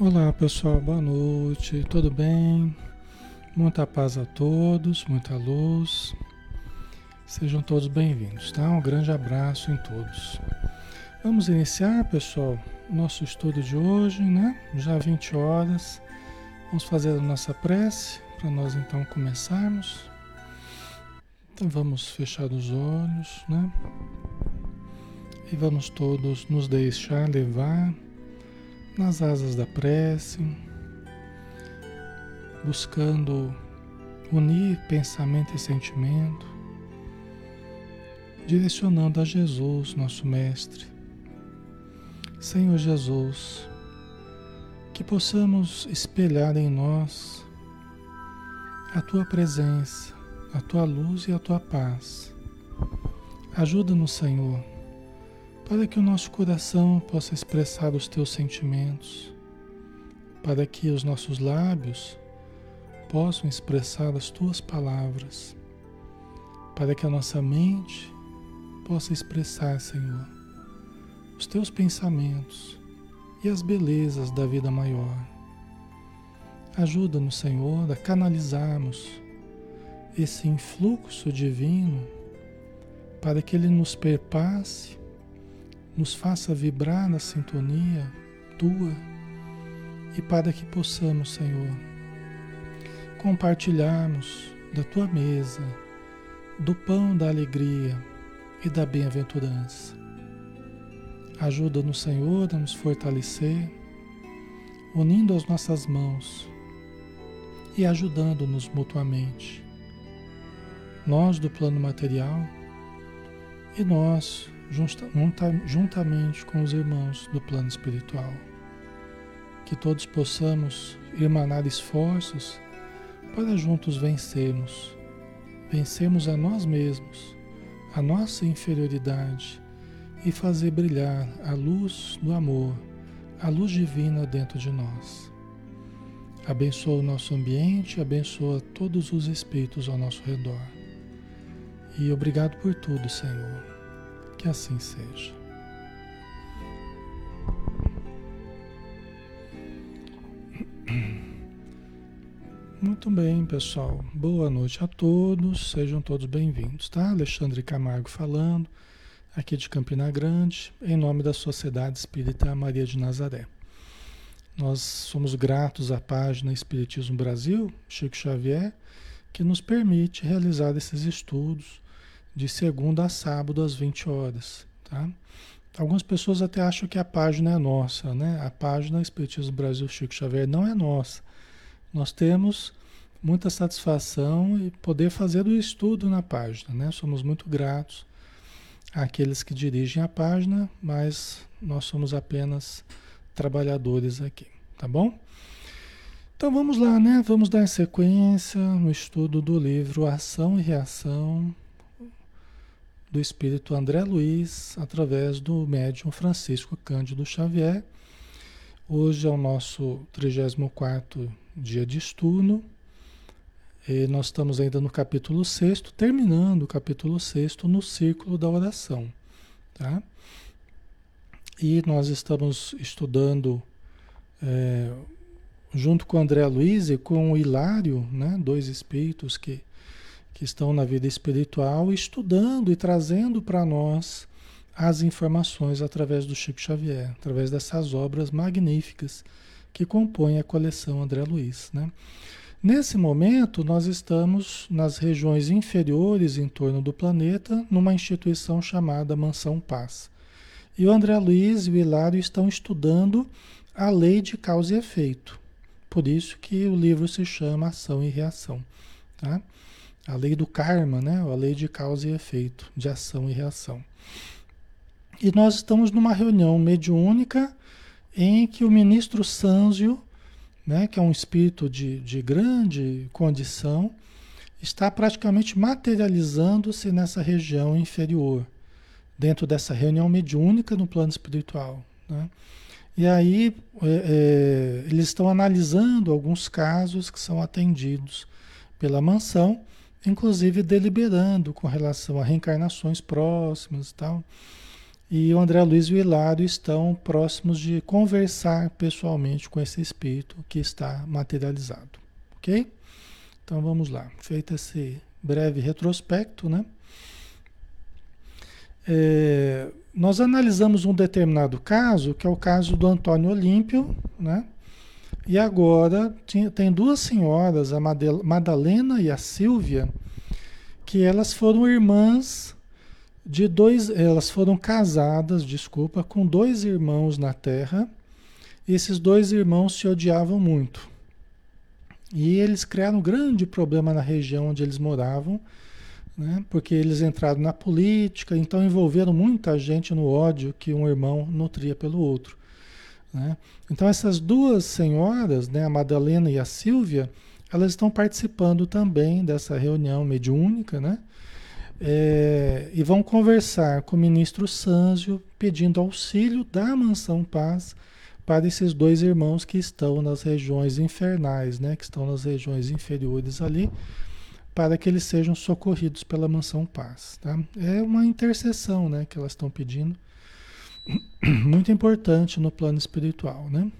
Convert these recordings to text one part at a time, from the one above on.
Olá pessoal, boa noite, tudo bem? Muita paz a todos, muita luz. Sejam todos bem-vindos, tá? Um grande abraço em todos. Vamos iniciar, pessoal, nosso estudo de hoje, né? Já 20 horas. Vamos fazer a nossa prece para nós então começarmos. Então vamos fechar os olhos, né? E vamos todos nos deixar levar nas asas da prece, buscando unir pensamento e sentimento, direcionando a Jesus, nosso Mestre. Senhor Jesus, que possamos espelhar em nós a tua presença, a tua luz e a tua paz. Ajuda-nos, Senhor para que o nosso coração possa expressar os teus sentimentos, para que os nossos lábios possam expressar as tuas palavras, para que a nossa mente possa expressar, Senhor, os teus pensamentos e as belezas da vida maior. Ajuda-nos, Senhor, a canalizarmos esse influxo divino para que ele nos perpasse nos faça vibrar na sintonia tua e para que possamos, Senhor, compartilharmos da tua mesa, do pão da alegria e da bem-aventurança. Ajuda-nos, Senhor, a nos fortalecer, unindo as nossas mãos e ajudando-nos mutuamente. Nós do plano material e nós juntamente com os irmãos do plano espiritual. Que todos possamos emanar esforços para juntos vencermos, vencermos a nós mesmos, a nossa inferioridade e fazer brilhar a luz do amor, a luz divina dentro de nós. Abençoa o nosso ambiente, abençoa todos os espíritos ao nosso redor. E obrigado por tudo, Senhor. Que assim seja. Muito bem, pessoal. Boa noite a todos. Sejam todos bem-vindos, tá? Alexandre Camargo falando, aqui de Campina Grande, em nome da Sociedade Espírita Maria de Nazaré. Nós somos gratos à página Espiritismo Brasil, Chico Xavier, que nos permite realizar esses estudos de segunda a sábado às 20 horas, tá? Algumas pessoas até acham que a página é nossa, né? A página Espiritismo Brasil Chico Xavier não é nossa. Nós temos muita satisfação e poder fazer o estudo na página, né? Somos muito gratos àqueles que dirigem a página, mas nós somos apenas trabalhadores aqui, tá bom? Então vamos lá, né? Vamos dar sequência no estudo do livro Ação e Reação do espírito André Luiz através do médium Francisco Cândido Xavier. Hoje é o nosso 34 dia de estudo. E nós estamos ainda no capítulo 6, terminando o capítulo 6 no círculo da oração. Tá? E nós estamos estudando é, junto com André Luiz e com o Hilário, né, dois espíritos que que estão na vida espiritual, estudando e trazendo para nós as informações através do Chico Xavier, através dessas obras magníficas que compõem a coleção André Luiz. Né? Nesse momento, nós estamos nas regiões inferiores em torno do planeta, numa instituição chamada Mansão Paz. E o André Luiz e o Hilário estão estudando a lei de causa e efeito. Por isso que o livro se chama Ação e Reação. Tá? A lei do karma, né? A lei de causa e efeito, de ação e reação. E nós estamos numa reunião mediúnica em que o ministro Sanzio, né, que é um espírito de, de grande condição, está praticamente materializando-se nessa região inferior, dentro dessa reunião mediúnica no plano espiritual. Né? E aí é, é, eles estão analisando alguns casos que são atendidos pela mansão inclusive deliberando com relação a reencarnações próximas e tal. e o André Luiz e o Hilário estão próximos de conversar pessoalmente com esse espírito que está materializado, ok? Então vamos lá, feito esse breve retrospecto, né? É, nós analisamos um determinado caso, que é o caso do Antônio Olímpio, né? E agora tem duas senhoras, a Madalena e a Silvia, que elas foram irmãs de dois, elas foram casadas, desculpa, com dois irmãos na Terra. Esses dois irmãos se odiavam muito. E eles criaram um grande problema na região onde eles moravam, né? porque eles entraram na política, então envolveram muita gente no ódio que um irmão nutria pelo outro. Né? Então essas duas senhoras, né, a Madalena e a Silvia, elas estão participando também dessa reunião mediúnica, né? É, e vão conversar com o ministro Sanzio pedindo auxílio da Mansão Paz para esses dois irmãos que estão nas regiões infernais, né, que estão nas regiões inferiores ali, para que eles sejam socorridos pela Mansão Paz. Tá? É uma intercessão né, que elas estão pedindo, muito importante no plano espiritual. Né?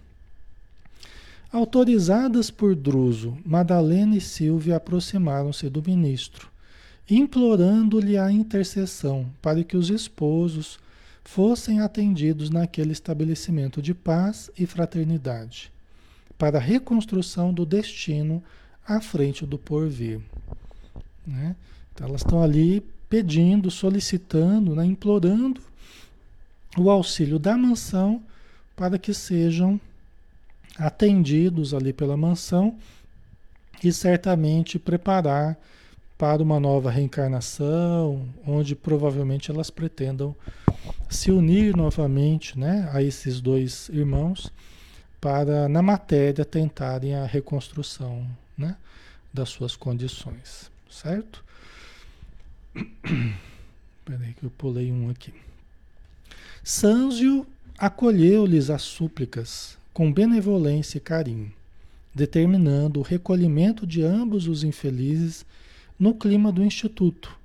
Autorizadas por Druso, Madalena e Silvia aproximaram-se do ministro implorando-lhe a intercessão para que os esposos fossem atendidos naquele estabelecimento de paz e fraternidade, para a reconstrução do destino à frente do porvir. Né? Então elas estão ali pedindo, solicitando, né? implorando o auxílio da mansão para que sejam atendidos ali pela mansão e certamente preparar para uma nova reencarnação, onde provavelmente elas pretendam se unir novamente né, a esses dois irmãos para, na matéria, tentarem a reconstrução né, das suas condições, certo? Peraí que eu pulei um aqui. Sanzio acolheu-lhes as súplicas com benevolência e carinho, determinando o recolhimento de ambos os infelizes no clima do Instituto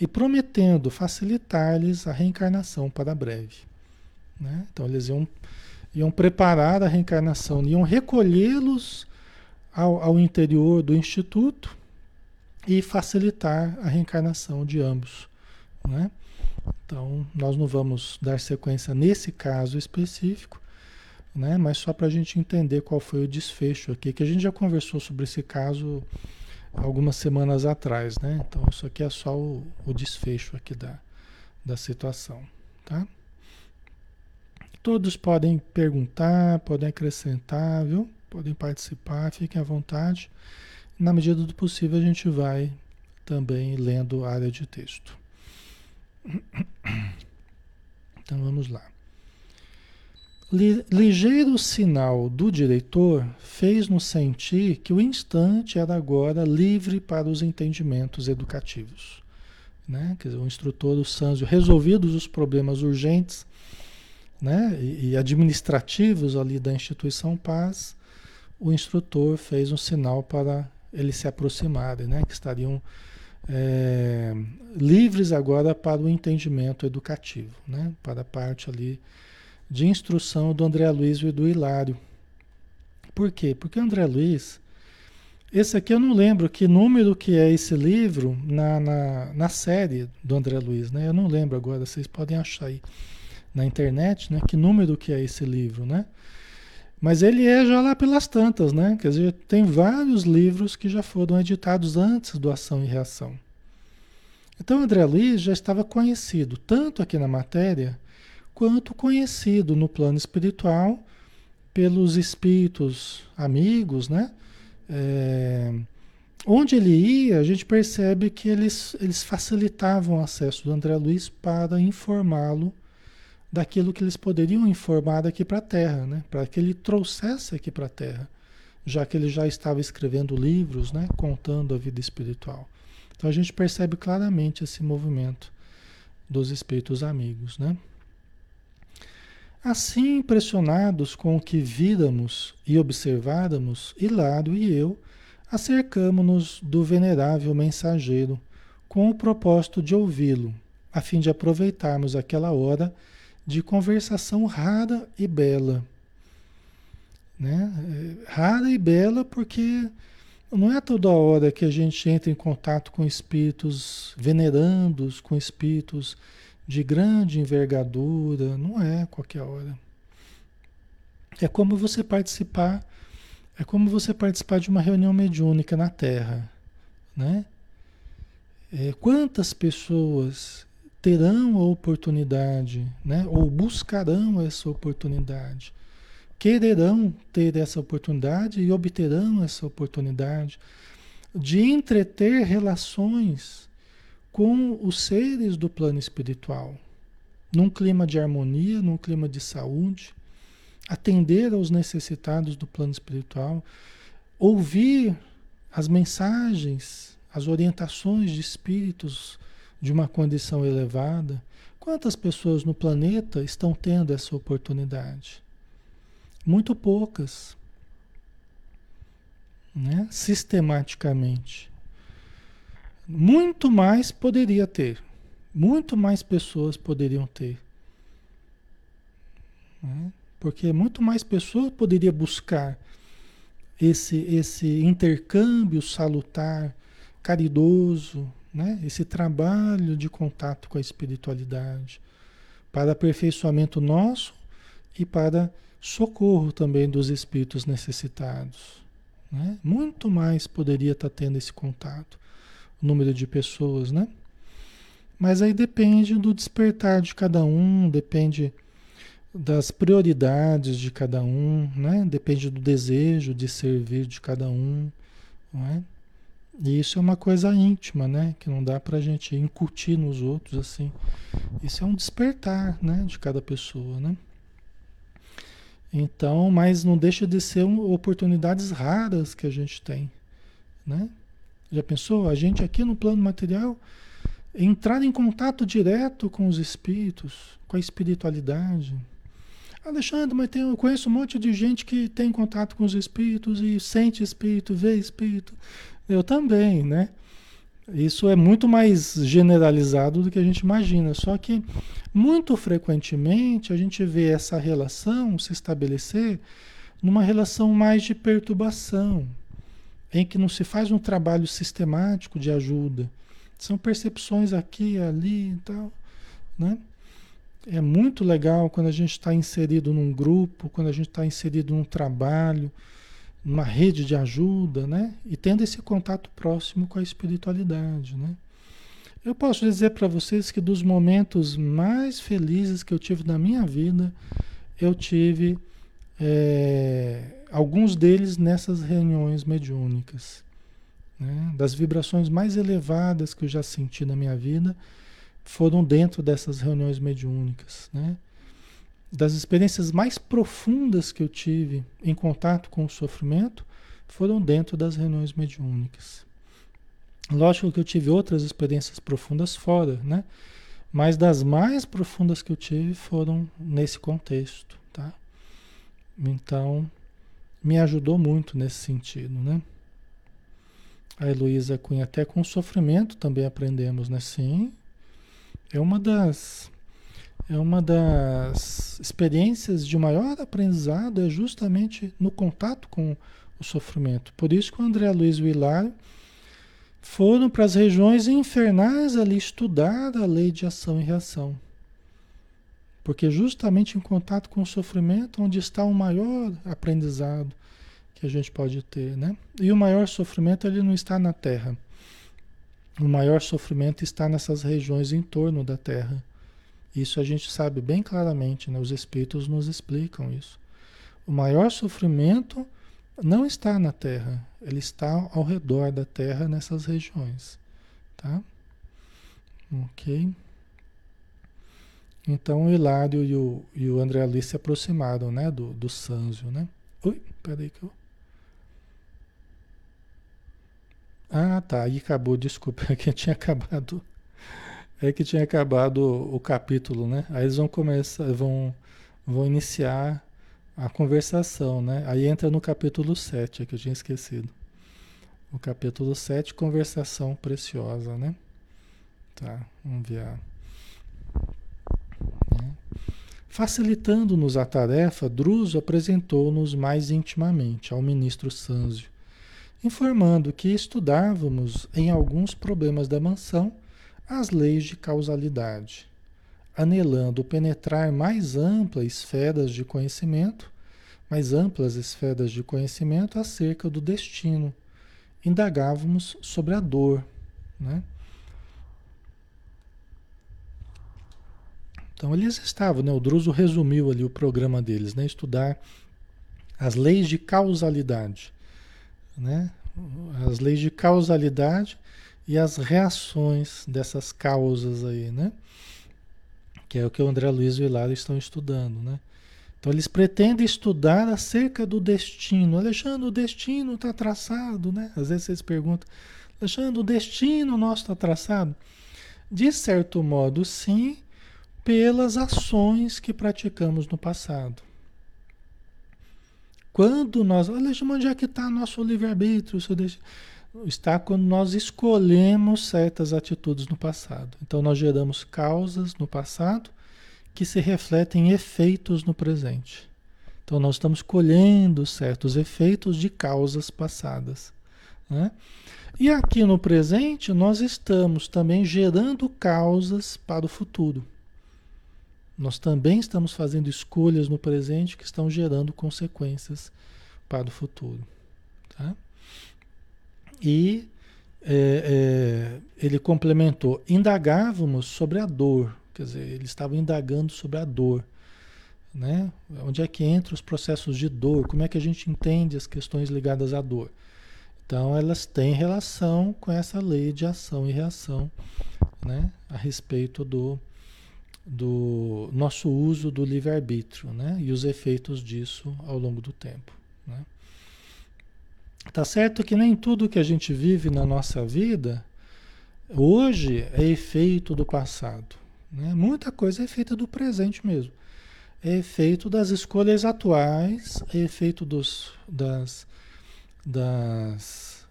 e prometendo facilitar-lhes a reencarnação para breve. Né? Então, eles iam, iam preparar a reencarnação, iam recolhê-los ao, ao interior do Instituto e facilitar a reencarnação de ambos. Né? Então, nós não vamos dar sequência nesse caso específico, né? mas só para a gente entender qual foi o desfecho aqui, que a gente já conversou sobre esse caso algumas semanas atrás, né? Então isso aqui é só o, o desfecho aqui da, da situação, tá? Todos podem perguntar, podem acrescentar, viu? Podem participar, fiquem à vontade. Na medida do possível a gente vai também lendo área de texto. Então vamos lá. Ligeiro sinal do diretor fez-nos sentir que o instante era agora livre para os entendimentos educativos. Né? Dizer, o instrutor do Sanzio, resolvidos os problemas urgentes né? e, e administrativos ali da instituição Paz, o instrutor fez um sinal para eles se aproximarem, né? que estariam é, livres agora para o entendimento educativo, né? para a parte ali de instrução do André Luiz e do Hilário. Por quê? Porque o André Luiz, esse aqui eu não lembro que número que é esse livro na, na, na série do André Luiz, né? Eu não lembro agora, vocês podem achar aí na internet, né? Que número que é esse livro, né? Mas ele é já lá pelas tantas, né? Quer dizer, tem vários livros que já foram editados antes do Ação e Reação. Então, André Luiz já estava conhecido tanto aqui na matéria quanto conhecido no plano espiritual pelos espíritos amigos, né? É, onde ele ia, a gente percebe que eles, eles facilitavam o acesso do André Luiz para informá-lo daquilo que eles poderiam informar daqui para a Terra, né? Para que ele trouxesse aqui para a Terra, já que ele já estava escrevendo livros, né? Contando a vida espiritual. Então a gente percebe claramente esse movimento dos espíritos amigos, né? Assim impressionados com o que víramos e observáramos, Hilário e eu acercamo-nos do venerável mensageiro com o propósito de ouvi-lo, a fim de aproveitarmos aquela hora de conversação rara e bela. Né? É, rara e bela porque não é toda hora que a gente entra em contato com espíritos venerandos, com espíritos de grande envergadura, não é qualquer hora. É como você participar, é como você participar de uma reunião mediúnica na Terra, né? É, quantas pessoas terão a oportunidade, né? Ou buscarão essa oportunidade, quererão ter essa oportunidade e obterão essa oportunidade de entreter relações com os seres do plano espiritual, num clima de harmonia, num clima de saúde, atender aos necessitados do plano espiritual, ouvir as mensagens, as orientações de espíritos de uma condição elevada. Quantas pessoas no planeta estão tendo essa oportunidade? Muito poucas. Né? Sistematicamente. Muito mais poderia ter. Muito mais pessoas poderiam ter. Né? Porque muito mais pessoas poderiam buscar esse, esse intercâmbio salutar, caridoso, né? esse trabalho de contato com a espiritualidade, para aperfeiçoamento nosso e para socorro também dos espíritos necessitados. Né? Muito mais poderia estar tendo esse contato número de pessoas, né? Mas aí depende do despertar de cada um, depende das prioridades de cada um, né? Depende do desejo de servir de cada um, não é? E isso é uma coisa íntima, né? Que não dá para a gente incutir nos outros assim. Isso é um despertar, né? De cada pessoa, né? Então, mas não deixa de ser um, oportunidades raras que a gente tem, né? Já pensou? A gente aqui no plano material entrar em contato direto com os espíritos, com a espiritualidade. Alexandre, mas tem, eu conheço um monte de gente que tem contato com os espíritos e sente espírito, vê espírito. Eu também, né? Isso é muito mais generalizado do que a gente imagina. Só que muito frequentemente a gente vê essa relação se estabelecer numa relação mais de perturbação, em que não se faz um trabalho sistemático de ajuda. São percepções aqui, ali e tal, né? É muito legal quando a gente está inserido num grupo, quando a gente está inserido num trabalho, numa rede de ajuda, né? E tendo esse contato próximo com a espiritualidade, né? Eu posso dizer para vocês que dos momentos mais felizes que eu tive na minha vida, eu tive é, alguns deles nessas reuniões mediúnicas. Né? Das vibrações mais elevadas que eu já senti na minha vida foram dentro dessas reuniões mediúnicas. Né? Das experiências mais profundas que eu tive em contato com o sofrimento foram dentro das reuniões mediúnicas. Lógico que eu tive outras experiências profundas fora, né? Mas das mais profundas que eu tive foram nesse contexto, tá? Então, me ajudou muito nesse sentido, né? A Heloísa Cunha, até com sofrimento também aprendemos, né? Sim, é uma das é uma das experiências de maior aprendizado é justamente no contato com o sofrimento. Por isso que o André Luiz e o Hilário foram para as regiões infernais ali estudar a lei de ação e reação. Porque justamente em contato com o sofrimento onde está o maior aprendizado que a gente pode ter, né? E o maior sofrimento ele não está na Terra. O maior sofrimento está nessas regiões em torno da Terra. Isso a gente sabe bem claramente, né? Os espíritos nos explicam isso. O maior sofrimento não está na Terra, ele está ao redor da Terra nessas regiões, tá? Ok. Então o Hilário e o, e o André Alice se aproximaram, né, do, do Sanzio, né? Ui, peraí que eu... Ah, tá, aí acabou, desculpa, que tinha acabado... É que tinha acabado o, capítulo, né? Aí eles vão começar, vão, vão iniciar a conversação, né? Aí entra no capítulo 7, é que eu tinha esquecido. O capítulo 7, conversação preciosa, né? Tá, vamos ver. Né? Facilitando-nos a tarefa, Druso apresentou-nos mais intimamente ao ministro Sanzio, informando que estudávamos em alguns problemas da mansão as leis de causalidade, anelando penetrar mais amplas esferas de conhecimento, mais amplas esferas de conhecimento acerca do destino. Indagávamos sobre a dor, né? Então eles estavam, né? O Druso resumiu ali o programa deles, né? Estudar as leis de causalidade, né? As leis de causalidade e as reações dessas causas aí, né? Que é o que o André Luiz e o Hilário estão estudando, né? Então eles pretendem estudar acerca do destino. Alexandre, o destino está traçado, né? Às vezes vocês perguntam, Alexandre, o destino nosso está traçado? De certo modo, sim, pelas ações que praticamos no passado. Quando nós. Alexandre, onde é que está nosso livre-arbítrio? Está quando nós escolhemos certas atitudes no passado. Então, nós geramos causas no passado que se refletem em efeitos no presente. Então, nós estamos colhendo certos efeitos de causas passadas. Né? E aqui no presente, nós estamos também gerando causas para o futuro. Nós também estamos fazendo escolhas no presente que estão gerando consequências para o futuro. Tá? E é, é, ele complementou: indagávamos sobre a dor, quer dizer, eles estavam indagando sobre a dor. Né? Onde é que entra os processos de dor? Como é que a gente entende as questões ligadas à dor? Então, elas têm relação com essa lei de ação e reação né? a respeito do, do nosso uso do livre-arbítrio né? e os efeitos disso ao longo do tempo. Né? Tá certo que nem tudo que a gente vive na nossa vida hoje é efeito do passado. Né? Muita coisa é feita do presente mesmo. É efeito das escolhas atuais, é efeito dos, das, das,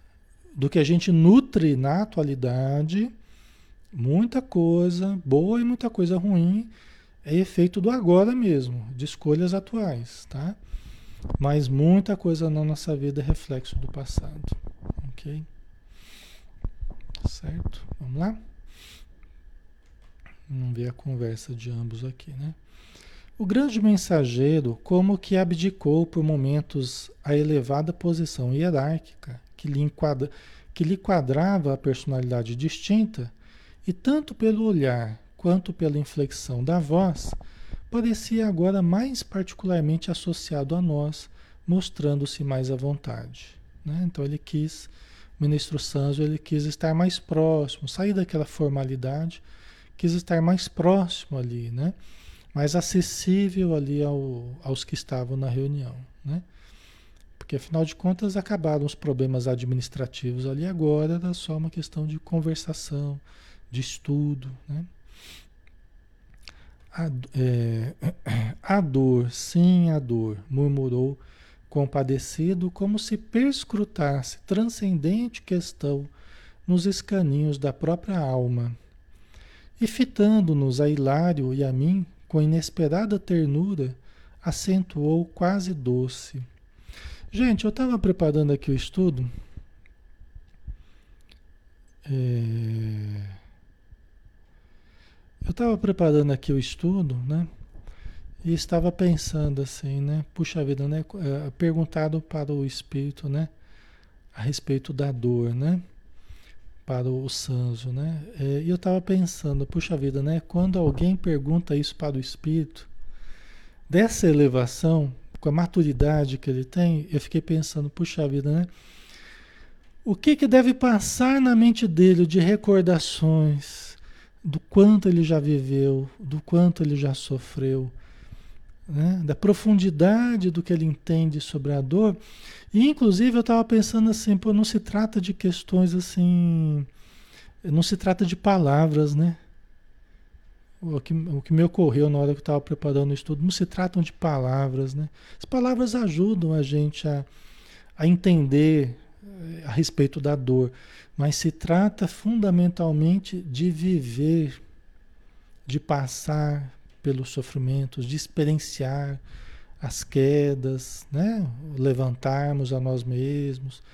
do que a gente nutre na atualidade Muita coisa boa e muita coisa ruim é efeito do agora mesmo, de escolhas atuais, tá? Mas muita coisa na nossa vida é reflexo do passado, ok? Certo? Vamos lá? Vamos ver a conversa de ambos aqui, né? O grande mensageiro, como que abdicou por momentos a elevada posição hierárquica que lhe, enquadra, que lhe quadrava a personalidade distinta, e tanto pelo olhar quanto pela inflexão da voz, parecia agora mais particularmente associado a nós, mostrando-se mais à vontade. Né? Então ele quis, o ministro Sanzo, ele quis estar mais próximo, sair daquela formalidade, quis estar mais próximo ali, né? mais acessível ali ao, aos que estavam na reunião. Né? Porque afinal de contas acabaram os problemas administrativos ali agora, era só uma questão de conversação, de estudo. Né? A, é, a dor, sim, a dor, murmurou compadecido, como se perscrutasse transcendente questão nos escaninhos da própria alma. E fitando-nos a Hilário e a mim, com inesperada ternura, acentuou quase doce. Gente, eu estava preparando aqui o estudo. É... Eu estava preparando aqui o estudo, né? E estava pensando assim, né? Puxa vida, né? É, perguntado para o espírito, né? A respeito da dor, né? Para o Sanzo, né? É, e eu estava pensando, puxa vida, né? Quando alguém pergunta isso para o espírito, dessa elevação, com a maturidade que ele tem, eu fiquei pensando, puxa vida, né? O que, que deve passar na mente dele de recordações, do quanto ele já viveu, do quanto ele já sofreu, né? da profundidade do que ele entende sobre a dor. E, inclusive, eu estava pensando assim, pô, não se trata de questões assim, não se trata de palavras, né? O que, o que me ocorreu na hora que eu estava preparando o estudo, não se tratam de palavras, né? As palavras ajudam a gente a, a entender eh, a respeito da dor mas se trata fundamentalmente de viver, de passar pelos sofrimentos, de experienciar as quedas, né? levantarmos a nós mesmos.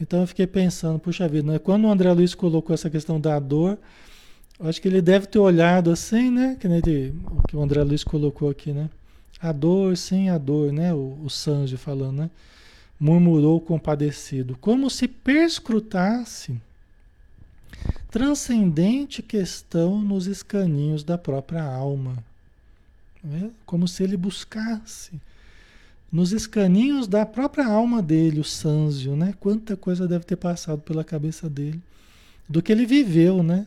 Então eu fiquei pensando, puxa vida, né? quando o André Luiz colocou essa questão da dor, acho que ele deve ter olhado assim, né? Que, ele, o que o André Luiz colocou aqui, né? A dor, sim, a dor, né? O, o Sanji falando, né? Murmurou compadecido, como se perscrutasse transcendente questão nos escaninhos da própria alma. Né? Como se ele buscasse nos escaninhos da própria alma dele, o Sanzio, né? Quanta coisa deve ter passado pela cabeça dele, do que ele viveu, né?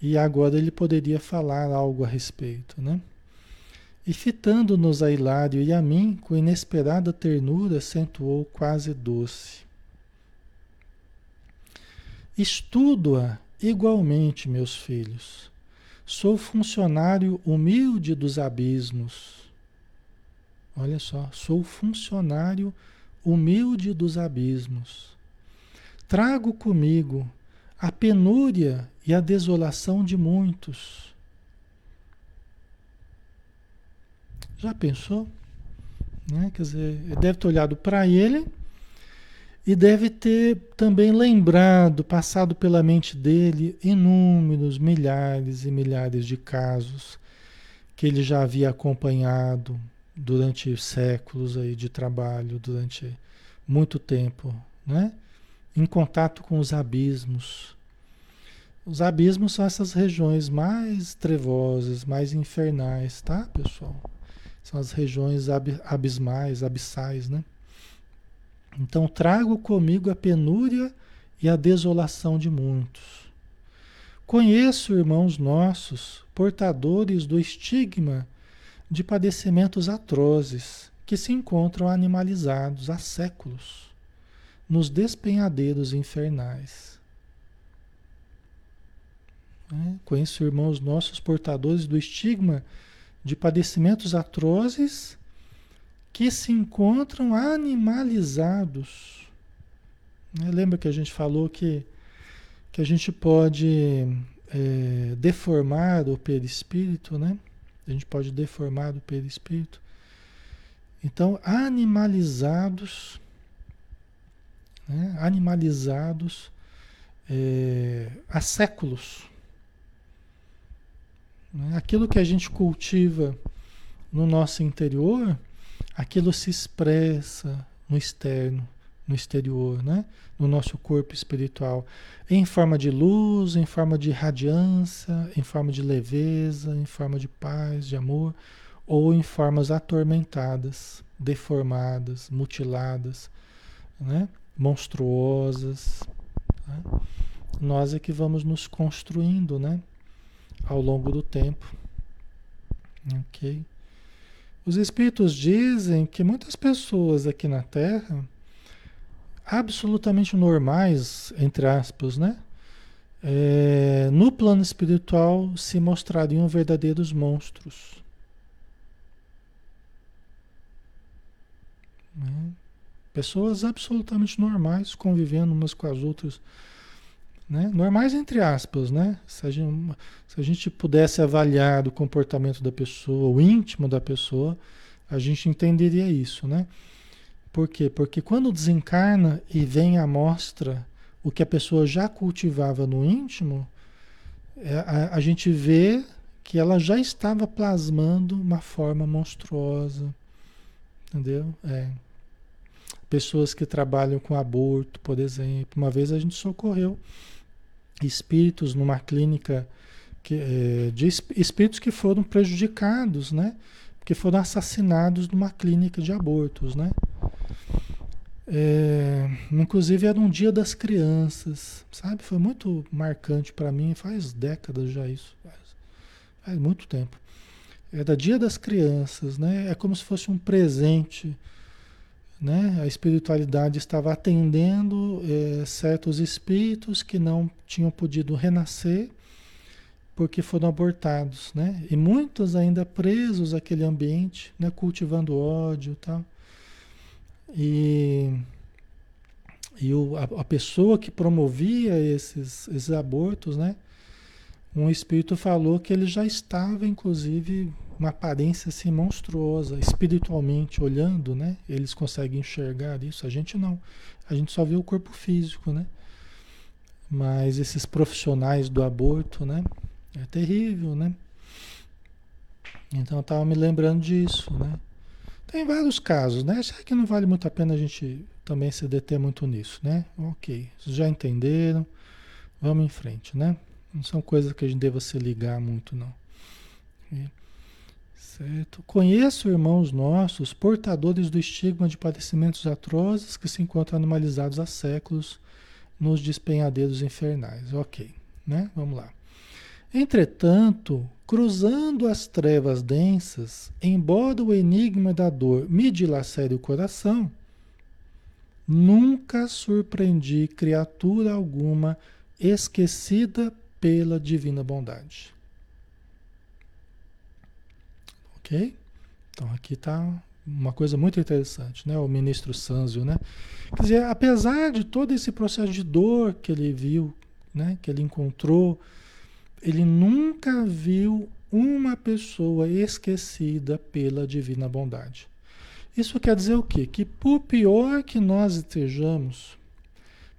E agora ele poderia falar algo a respeito, né? E fitando-nos a Hilário e a mim, com inesperada ternura, acentuou quase doce. Estudo-a igualmente, meus filhos. Sou funcionário humilde dos abismos. Olha só, sou funcionário humilde dos abismos. Trago comigo a penúria e a desolação de muitos. Já pensou? Né? Quer dizer, deve ter olhado para ele e deve ter também lembrado, passado pela mente dele, inúmeros, milhares e milhares de casos que ele já havia acompanhado durante séculos aí de trabalho, durante muito tempo, né? Em contato com os abismos. Os abismos são essas regiões mais trevosas, mais infernais, tá, pessoal? São as regiões ab abismais, abissais, né? Então trago comigo a penúria e a desolação de muitos. Conheço irmãos nossos, portadores do estigma de padecimentos atrozes, que se encontram animalizados há séculos nos despenhadeiros infernais. É, conheço irmãos nossos portadores do estigma de padecimentos atrozes que se encontram animalizados. Né? Lembra que a gente falou que, que a gente pode é, deformar o perispírito, né? A gente pode deformar o perispírito. Então, animalizados, né? animalizados é, há séculos. Né? Aquilo que a gente cultiva no nosso interior aquilo se expressa no externo, no exterior, né? no nosso corpo espiritual, em forma de luz, em forma de radiância, em forma de leveza, em forma de paz, de amor, ou em formas atormentadas, deformadas, mutiladas, né? monstruosas. Né? Nós é que vamos nos construindo né? ao longo do tempo. Ok? Os espíritos dizem que muitas pessoas aqui na Terra, absolutamente normais, entre aspas, né? É, no plano espiritual se mostrariam verdadeiros monstros. Né? Pessoas absolutamente normais convivendo umas com as outras né? Normais entre aspas, né? Se a, gente, se a gente pudesse avaliar o comportamento da pessoa, o íntimo da pessoa, a gente entenderia isso, né? Por quê? Porque quando desencarna e vem à mostra o que a pessoa já cultivava no íntimo, é, a, a gente vê que ela já estava plasmando uma forma monstruosa, entendeu? É. Pessoas que trabalham com aborto, por exemplo. Uma vez a gente socorreu espíritos numa clínica que, é, de espíritos que foram prejudicados, né? Que foram assassinados numa clínica de abortos, né? É, inclusive era um dia das crianças, sabe? Foi muito marcante para mim, faz décadas já isso, faz, faz muito tempo. Era dia das crianças, né? É como se fosse um presente né? A espiritualidade estava atendendo é, certos espíritos que não tinham podido renascer porque foram abortados, né? E muitos ainda presos àquele ambiente, né? Cultivando ódio, tal. E e o, a, a, pessoa que promovia esses, esses abortos, né? Um espírito falou que ele já estava, inclusive, uma aparência assim monstruosa, espiritualmente olhando, né? Eles conseguem enxergar isso, a gente não. A gente só vê o corpo físico, né? Mas esses profissionais do aborto, né? É terrível, né? Então eu estava me lembrando disso, né? Tem vários casos, né? Será que não vale muito a pena a gente também se deter muito nisso, né? Ok, vocês já entenderam, vamos em frente, né? Não são coisas que a gente deva se ligar muito, não. Certo. Conheço irmãos nossos portadores do estigma de padecimentos atrozes que se encontram animalizados há séculos nos despenhadeiros infernais. Ok, né? Vamos lá. Entretanto, cruzando as trevas densas, embora o enigma da dor me dilacere o coração, nunca surpreendi criatura alguma esquecida pela divina bondade. Ok? Então aqui está uma coisa muito interessante, né? O ministro Sanzio, né? Quer dizer, apesar de todo esse processo de dor que ele viu, né? Que ele encontrou, ele nunca viu uma pessoa esquecida pela divina bondade. Isso quer dizer o quê? Que por pior que nós estejamos,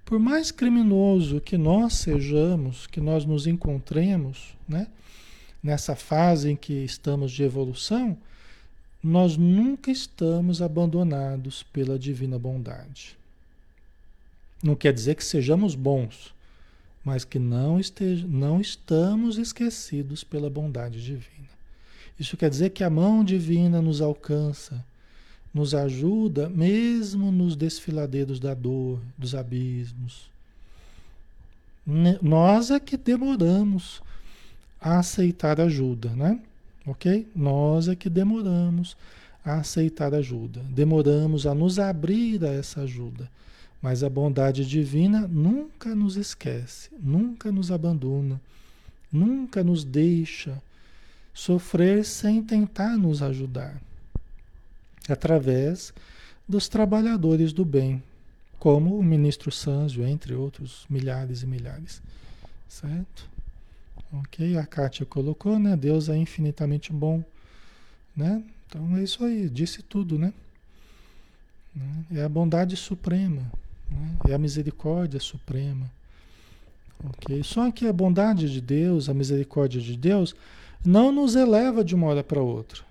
por mais criminoso que nós sejamos, que nós nos encontremos, né? Nessa fase em que estamos de evolução, nós nunca estamos abandonados pela divina bondade. Não quer dizer que sejamos bons, mas que não, esteja, não estamos esquecidos pela bondade divina. Isso quer dizer que a mão divina nos alcança, nos ajuda, mesmo nos desfiladeiros da dor, dos abismos. Nós é que demoramos a aceitar ajuda, né? Ok? Nós é que demoramos a aceitar ajuda, demoramos a nos abrir a essa ajuda. Mas a bondade divina nunca nos esquece, nunca nos abandona, nunca nos deixa sofrer sem tentar nos ajudar. Através dos trabalhadores do bem, como o ministro Sanzio, entre outros milhares e milhares. Certo? Ok, a Kátia colocou, né? Deus é infinitamente bom, né? Então é isso aí, disse tudo, né? É a bondade suprema. Né? É a misericórdia suprema. Okay? Só que a bondade de Deus, a misericórdia de Deus, não nos eleva de uma hora para outra.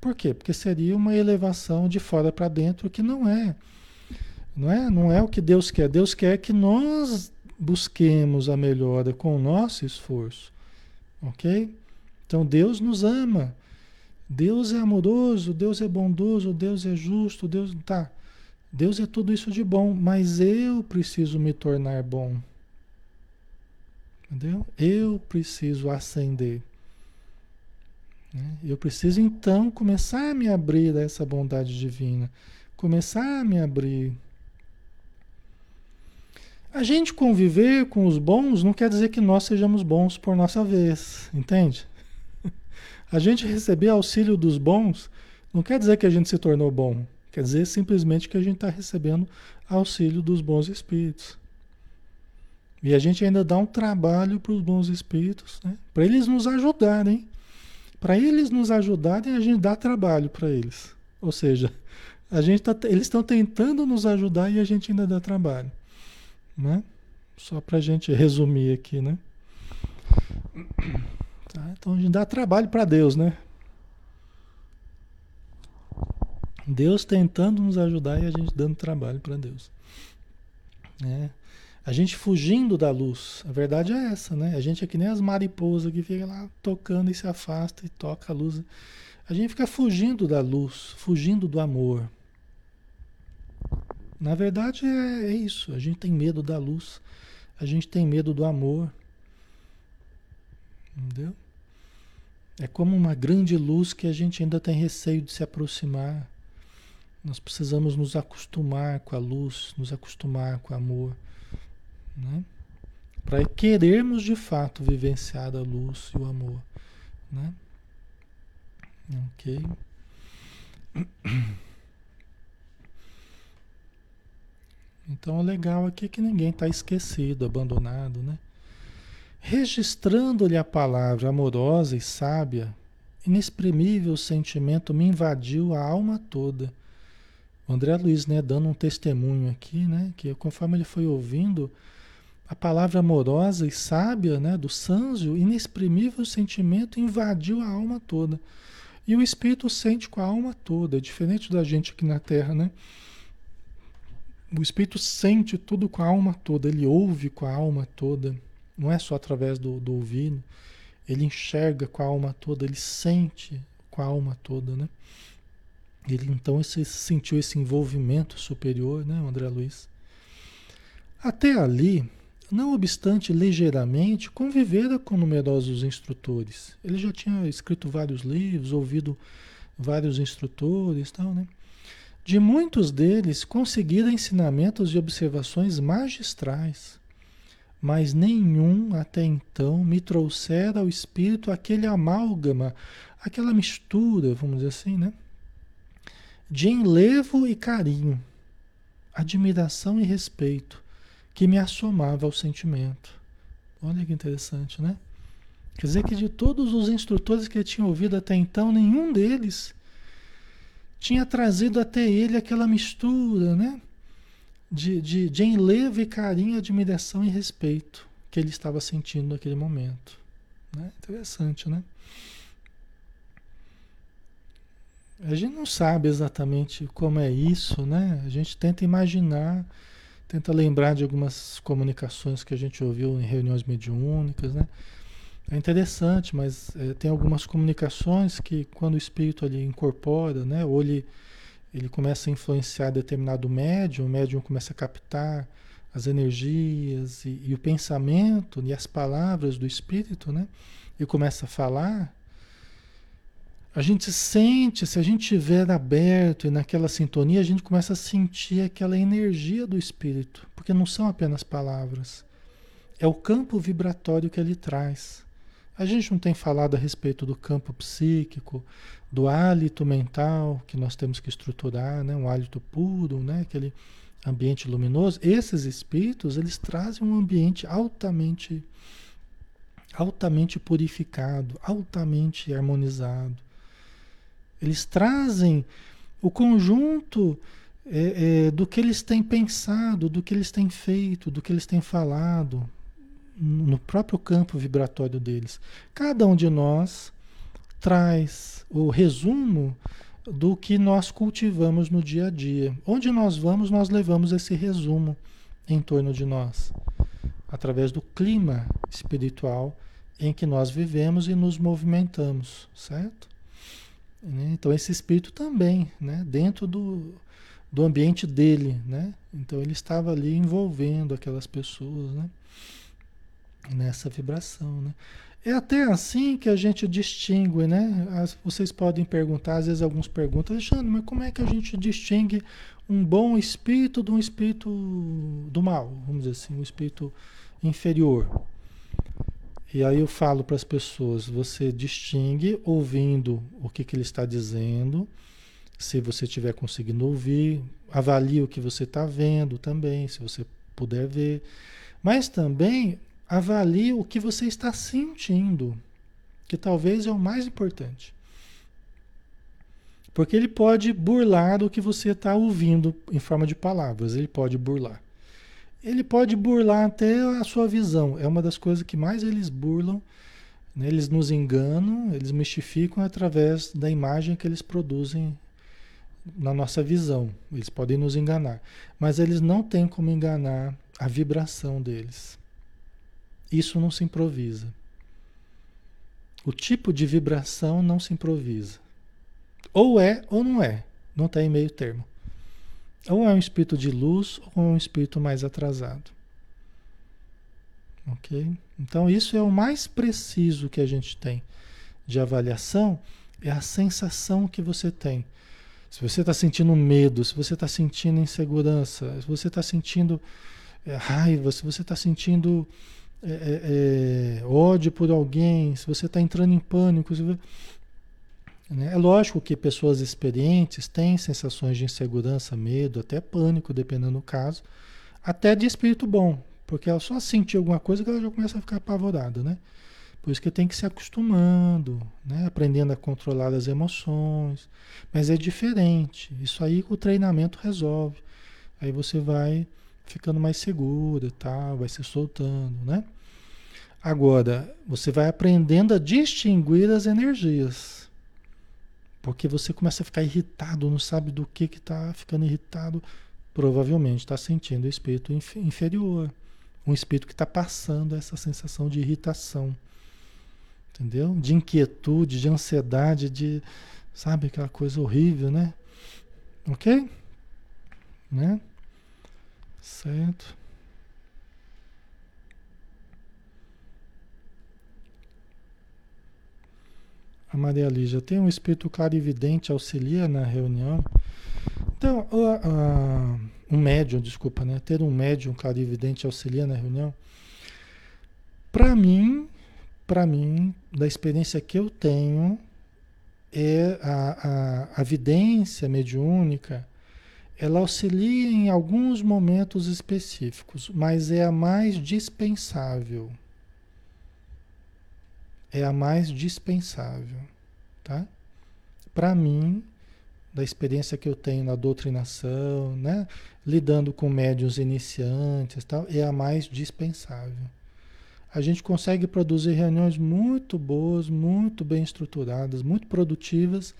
Por quê? Porque seria uma elevação de fora para dentro que não é. Não é, não é o que Deus quer. Deus quer que nós busquemos a melhora com o nosso esforço. OK? Então Deus nos ama. Deus é amoroso, Deus é bondoso, Deus é justo, Deus tá. Deus é tudo isso de bom, mas eu preciso me tornar bom. Entendeu? Eu preciso ascender. Né? Eu preciso então começar a me abrir a essa bondade divina. Começar a me abrir. A gente conviver com os bons não quer dizer que nós sejamos bons por nossa vez, entende? A gente receber auxílio dos bons não quer dizer que a gente se tornou bom. Quer dizer simplesmente que a gente está recebendo auxílio dos bons espíritos. E a gente ainda dá um trabalho para os bons espíritos, né? para eles nos ajudarem. Para eles nos ajudarem, a gente dá trabalho para eles. Ou seja, a gente tá, eles estão tentando nos ajudar e a gente ainda dá trabalho. Né? Só para a gente resumir aqui, né? Tá? Então a gente dá trabalho para Deus, né? Deus tentando nos ajudar e a gente dando trabalho para Deus. É. A gente fugindo da luz. A verdade é essa, né? A gente é que nem as mariposas que fica lá tocando e se afasta e toca a luz. A gente fica fugindo da luz, fugindo do amor. Na verdade é, é isso. A gente tem medo da luz. A gente tem medo do amor. Entendeu? É como uma grande luz que a gente ainda tem receio de se aproximar. Nós precisamos nos acostumar com a luz, nos acostumar com o amor, né? para querermos de fato vivenciar a luz e o amor. Né? Ok. Então o legal aqui é que ninguém está esquecido, abandonado, né? Registrando-lhe a palavra amorosa e sábia inexprimível sentimento me invadiu a alma toda. O André Luiz, né, dando um testemunho aqui, né, que conforme ele foi ouvindo a palavra amorosa e sábia, né, do Sanzio, inexprimível sentimento invadiu a alma toda. E o espírito sente com a alma toda, diferente da gente aqui na Terra, né? O espírito sente tudo com a alma toda, ele ouve com a alma toda, não é só através do, do ouvido, ele enxerga com a alma toda, ele sente com a alma toda, né? Ele então esse, sentiu esse envolvimento superior, né, André Luiz? Até ali, não obstante ligeiramente, convivera com numerosos instrutores. Ele já tinha escrito vários livros, ouvido vários instrutores, tal, né? De muitos deles conseguira ensinamentos e observações magistrais, mas nenhum até então me trouxera ao espírito aquele amálgama, aquela mistura, vamos dizer assim, né? De enlevo e carinho, admiração e respeito que me assomava ao sentimento. Olha que interessante, né? Quer dizer que de todos os instrutores que ele tinha ouvido até então, nenhum deles tinha trazido até ele aquela mistura, né? De, de, de enlevo e carinho, admiração e respeito que ele estava sentindo naquele momento. Né? Interessante, né? A gente não sabe exatamente como é isso, né? A gente tenta imaginar, tenta lembrar de algumas comunicações que a gente ouviu em reuniões mediúnicas, né? É interessante, mas é, tem algumas comunicações que quando o espírito ali incorpora, né, ou ele, ele começa a influenciar determinado médium, o médium começa a captar as energias e, e o pensamento e as palavras do espírito, né, e começa a falar, a gente sente, se a gente estiver aberto e naquela sintonia, a gente começa a sentir aquela energia do espírito, porque não são apenas palavras, é o campo vibratório que ele traz. A gente não tem falado a respeito do campo psíquico, do hálito mental que nós temos que estruturar, né? um hálito puro, né? aquele ambiente luminoso. Esses espíritos, eles trazem um ambiente altamente altamente purificado, altamente harmonizado. Eles trazem o conjunto é, é, do que eles têm pensado, do que eles têm feito, do que eles têm falado, no próprio campo vibratório deles. Cada um de nós traz o resumo do que nós cultivamos no dia a dia. Onde nós vamos, nós levamos esse resumo em torno de nós, através do clima espiritual em que nós vivemos e nos movimentamos, certo? Né? Então esse espírito também, né? dentro do, do ambiente dele, né? Então ele estava ali envolvendo aquelas pessoas, né? Nessa vibração, né? É até assim que a gente distingue, né? As, vocês podem perguntar, às vezes alguns perguntam, Alexandre, mas como é que a gente distingue um bom espírito de um espírito do mal, vamos dizer assim, um espírito inferior? E aí eu falo para as pessoas, você distingue ouvindo o que, que ele está dizendo, se você estiver conseguindo ouvir, avalie o que você está vendo também, se você puder ver. Mas também Avalie o que você está sentindo, que talvez é o mais importante. Porque ele pode burlar o que você está ouvindo em forma de palavras, ele pode burlar. Ele pode burlar até a sua visão, é uma das coisas que mais eles burlam. Né? Eles nos enganam, eles mistificam através da imagem que eles produzem na nossa visão. Eles podem nos enganar, mas eles não têm como enganar a vibração deles. Isso não se improvisa. O tipo de vibração não se improvisa. Ou é ou não é. Não tem meio termo. Ou é um espírito de luz ou é um espírito mais atrasado. Ok? Então, isso é o mais preciso que a gente tem de avaliação é a sensação que você tem. Se você está sentindo medo, se você está sentindo insegurança, se você está sentindo é, raiva, se você está sentindo é, é, é, ódio por alguém, se você está entrando em pânico. Né? É lógico que pessoas experientes têm sensações de insegurança, medo, até pânico, dependendo do caso, até de espírito bom, porque ela só sentir alguma coisa que ela já começa a ficar apavorada, né? Por isso que tem que se acostumando, né? aprendendo a controlar as emoções. Mas é diferente. Isso aí o treinamento resolve. Aí você vai ficando mais seguro e tal, vai se soltando, né? Agora, você vai aprendendo a distinguir as energias. Porque você começa a ficar irritado, não sabe do que está ficando irritado. Provavelmente está sentindo o espírito inferior. Um espírito que está passando essa sensação de irritação. Entendeu? De inquietude, de ansiedade, de. Sabe aquela coisa horrível, né? Ok? Né? Certo. A Maria Lígia, tem um espírito clarividente auxilia na reunião? Então, uh, uh, um médium, desculpa, né? Ter um médium clarividente auxilia na reunião? Para mim, para mim, da experiência que eu tenho, é a, a, a vidência mediúnica, ela auxilia em alguns momentos específicos, mas é a mais dispensável é a mais dispensável, tá? Para mim, da experiência que eu tenho na doutrinação, né, lidando com médios iniciantes, tal, é a mais dispensável. A gente consegue produzir reuniões muito boas, muito bem estruturadas, muito produtivas,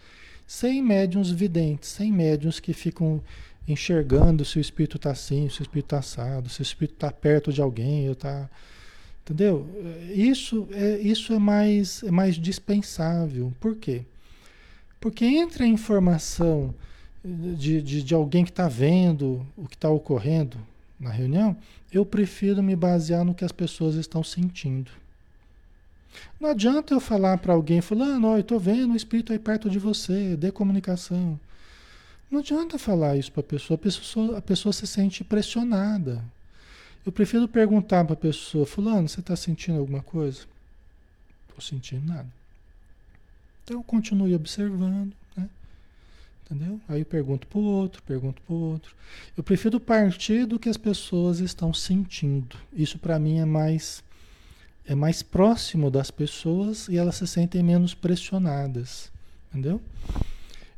sem médiums videntes, sem médiums que ficam enxergando se o espírito está assim, se o espírito está assado, se o espírito está perto de alguém, ou está Entendeu? Isso é, isso é, mais, é mais dispensável. Por quê? Porque entra a informação de, de, de alguém que está vendo o que está ocorrendo na reunião, eu prefiro me basear no que as pessoas estão sentindo. Não adianta eu falar para alguém, fulano, oh, eu estou vendo o espírito aí perto de você, dê comunicação. Não adianta falar isso para a pessoa, a pessoa se sente pressionada. Eu prefiro perguntar para a pessoa, fulano, você está sentindo alguma coisa? Estou sentindo nada. Então continue observando, né? Entendeu? Aí eu pergunto para o outro, pergunto para o outro. Eu prefiro partir do que as pessoas estão sentindo. Isso para mim é mais é mais próximo das pessoas e elas se sentem menos pressionadas, entendeu?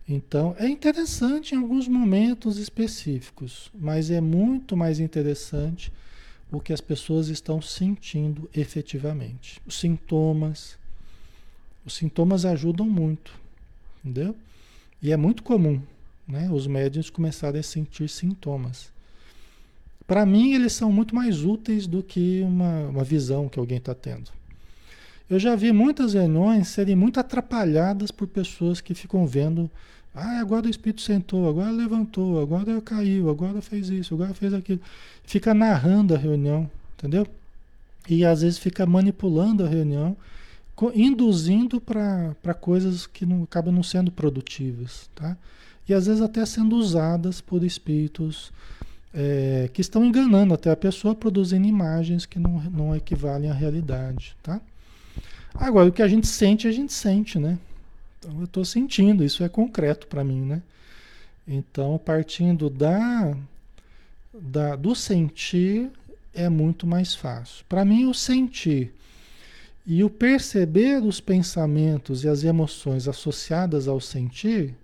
Então, é interessante em alguns momentos específicos, mas é muito mais interessante o que as pessoas estão sentindo efetivamente. Os sintomas. Os sintomas ajudam muito, entendeu? E é muito comum, né? Os médiums começarem a sentir sintomas. Para mim, eles são muito mais úteis do que uma, uma visão que alguém está tendo. Eu já vi muitas reuniões serem muito atrapalhadas por pessoas que ficam vendo ah, agora o espírito sentou, agora levantou, agora caiu, agora fez isso, agora fez aquilo. Fica narrando a reunião, entendeu? E às vezes fica manipulando a reunião, induzindo para coisas que não, acabam não sendo produtivas, tá? E às vezes até sendo usadas por espíritos é, que estão enganando até a pessoa, produzindo imagens que não, não equivalem à realidade, tá? Agora, o que a gente sente, a gente sente, né? Então eu estou sentindo, isso é concreto para mim, né? Então, partindo da, da do sentir é muito mais fácil. Para mim, o sentir e o perceber os pensamentos e as emoções associadas ao sentir,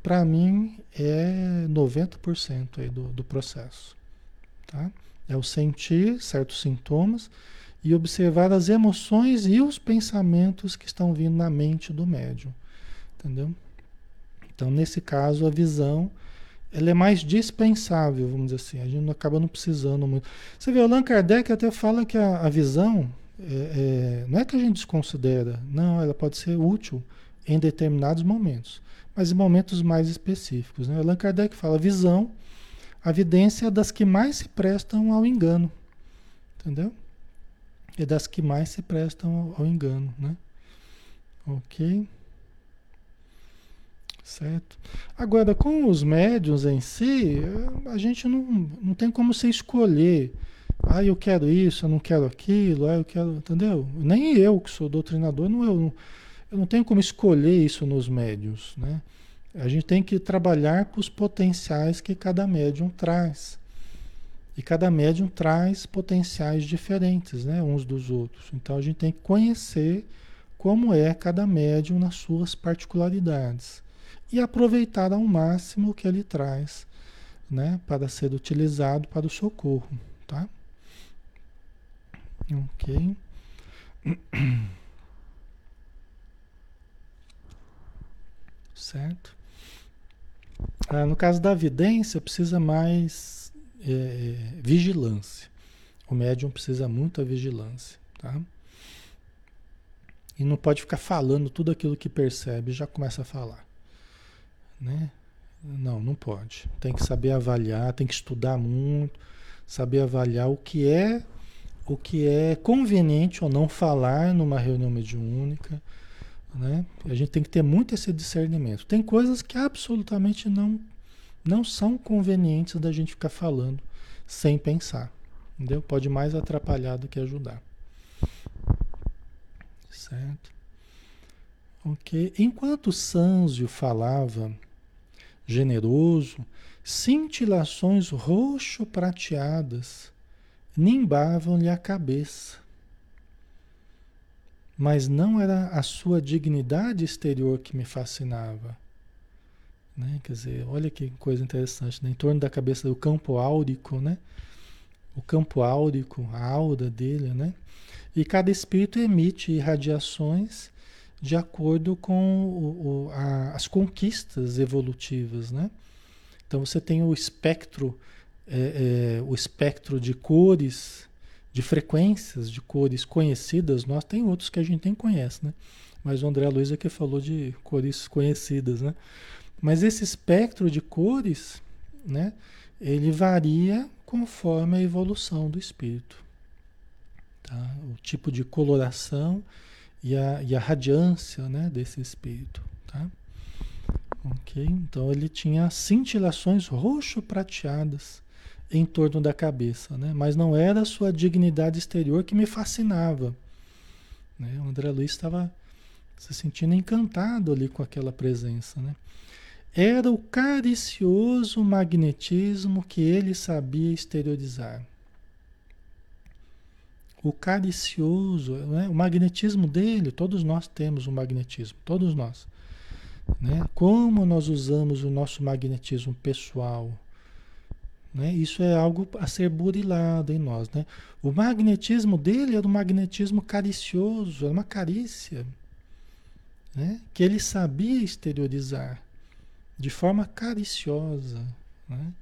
para mim é 90% aí do, do processo. Tá? É o sentir certos sintomas e observar as emoções e os pensamentos que estão vindo na mente do médium. Entendeu? Então, nesse caso, a visão ela é mais dispensável, vamos dizer assim. A gente acaba não precisando muito. Você vê, o Allan Kardec até fala que a, a visão é, é, não é que a gente desconsidera, não, ela pode ser útil em determinados momentos, mas em momentos mais específicos. Né? Allan Kardec fala: visão, a vidência é das que mais se prestam ao engano. Entendeu? É das que mais se prestam ao, ao engano. Né? Ok? Certo? Agora, com os médios em si, a gente não, não tem como você escolher. Ah, eu quero isso, eu não quero aquilo, ah, eu quero. Entendeu? Nem eu, que sou doutrinador, não, eu, eu não tenho como escolher isso nos médios. Né? A gente tem que trabalhar com os potenciais que cada médium traz. E cada médium traz potenciais diferentes, né, uns dos outros. Então a gente tem que conhecer como é cada médium nas suas particularidades e aproveitar ao máximo o que ele traz, né, para ser utilizado para o socorro, tá? Ok. Certo? Ah, no caso da vidência, precisa mais é, vigilância. O médium precisa muita vigilância, tá? E não pode ficar falando tudo aquilo que percebe, já começa a falar, né? Não, não pode. Tem que saber avaliar, tem que estudar muito, saber avaliar o que é o que é conveniente ou não falar numa reunião mediúnica, né? A gente tem que ter muito esse discernimento. Tem coisas que absolutamente não não são convenientes da gente ficar falando sem pensar, entendeu? Pode mais atrapalhar do que ajudar. Certo? Ok. Enquanto Sanzio falava, generoso, cintilações roxo-prateadas nimbavam-lhe a cabeça. Mas não era a sua dignidade exterior que me fascinava. Né? Quer dizer, olha que coisa interessante, né? em torno da cabeça do campo áurico, né? o campo áurico, a aura dele, né? E cada espírito emite radiações de acordo com o, o, a, as conquistas evolutivas, né? Então você tem o espectro, é, é, o espectro de cores, de frequências de cores conhecidas. Nós tem outros que a gente nem conhece, né? Mas o André Luiz aqui falou de cores conhecidas, né? Mas esse espectro de cores, né? Ele varia conforme a evolução do espírito. Tá? O tipo de coloração e a, e a radiância né, desse espírito. Tá? Ok? Então ele tinha cintilações roxo-prateadas em torno da cabeça, né? mas não era a sua dignidade exterior que me fascinava. Né? O André Luiz estava se sentindo encantado ali com aquela presença. Né? Era o caricioso magnetismo que ele sabia exteriorizar o caricioso, né? o magnetismo dele, todos nós temos um magnetismo, todos nós. Né? Como nós usamos o nosso magnetismo pessoal, né? isso é algo a ser burilado em nós. Né? O magnetismo dele era um magnetismo caricioso, era uma carícia, né? que ele sabia exteriorizar de forma cariciosa. Né?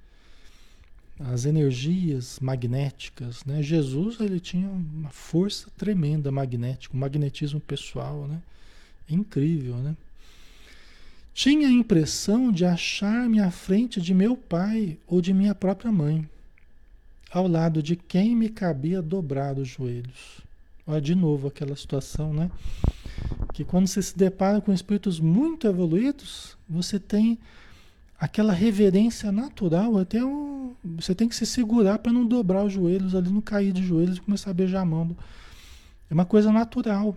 As energias magnéticas, né? Jesus ele tinha uma força tremenda magnética, um magnetismo pessoal, né? Incrível, né? Tinha a impressão de achar-me à frente de meu pai ou de minha própria mãe, ao lado de quem me cabia dobrar os joelhos. Olha de novo aquela situação, né? Que quando você se depara com espíritos muito evoluídos, você tem aquela reverência natural, até um, você tem que se segurar para não dobrar os joelhos ali, não cair de joelhos e começar a beijar a mão. É uma coisa natural.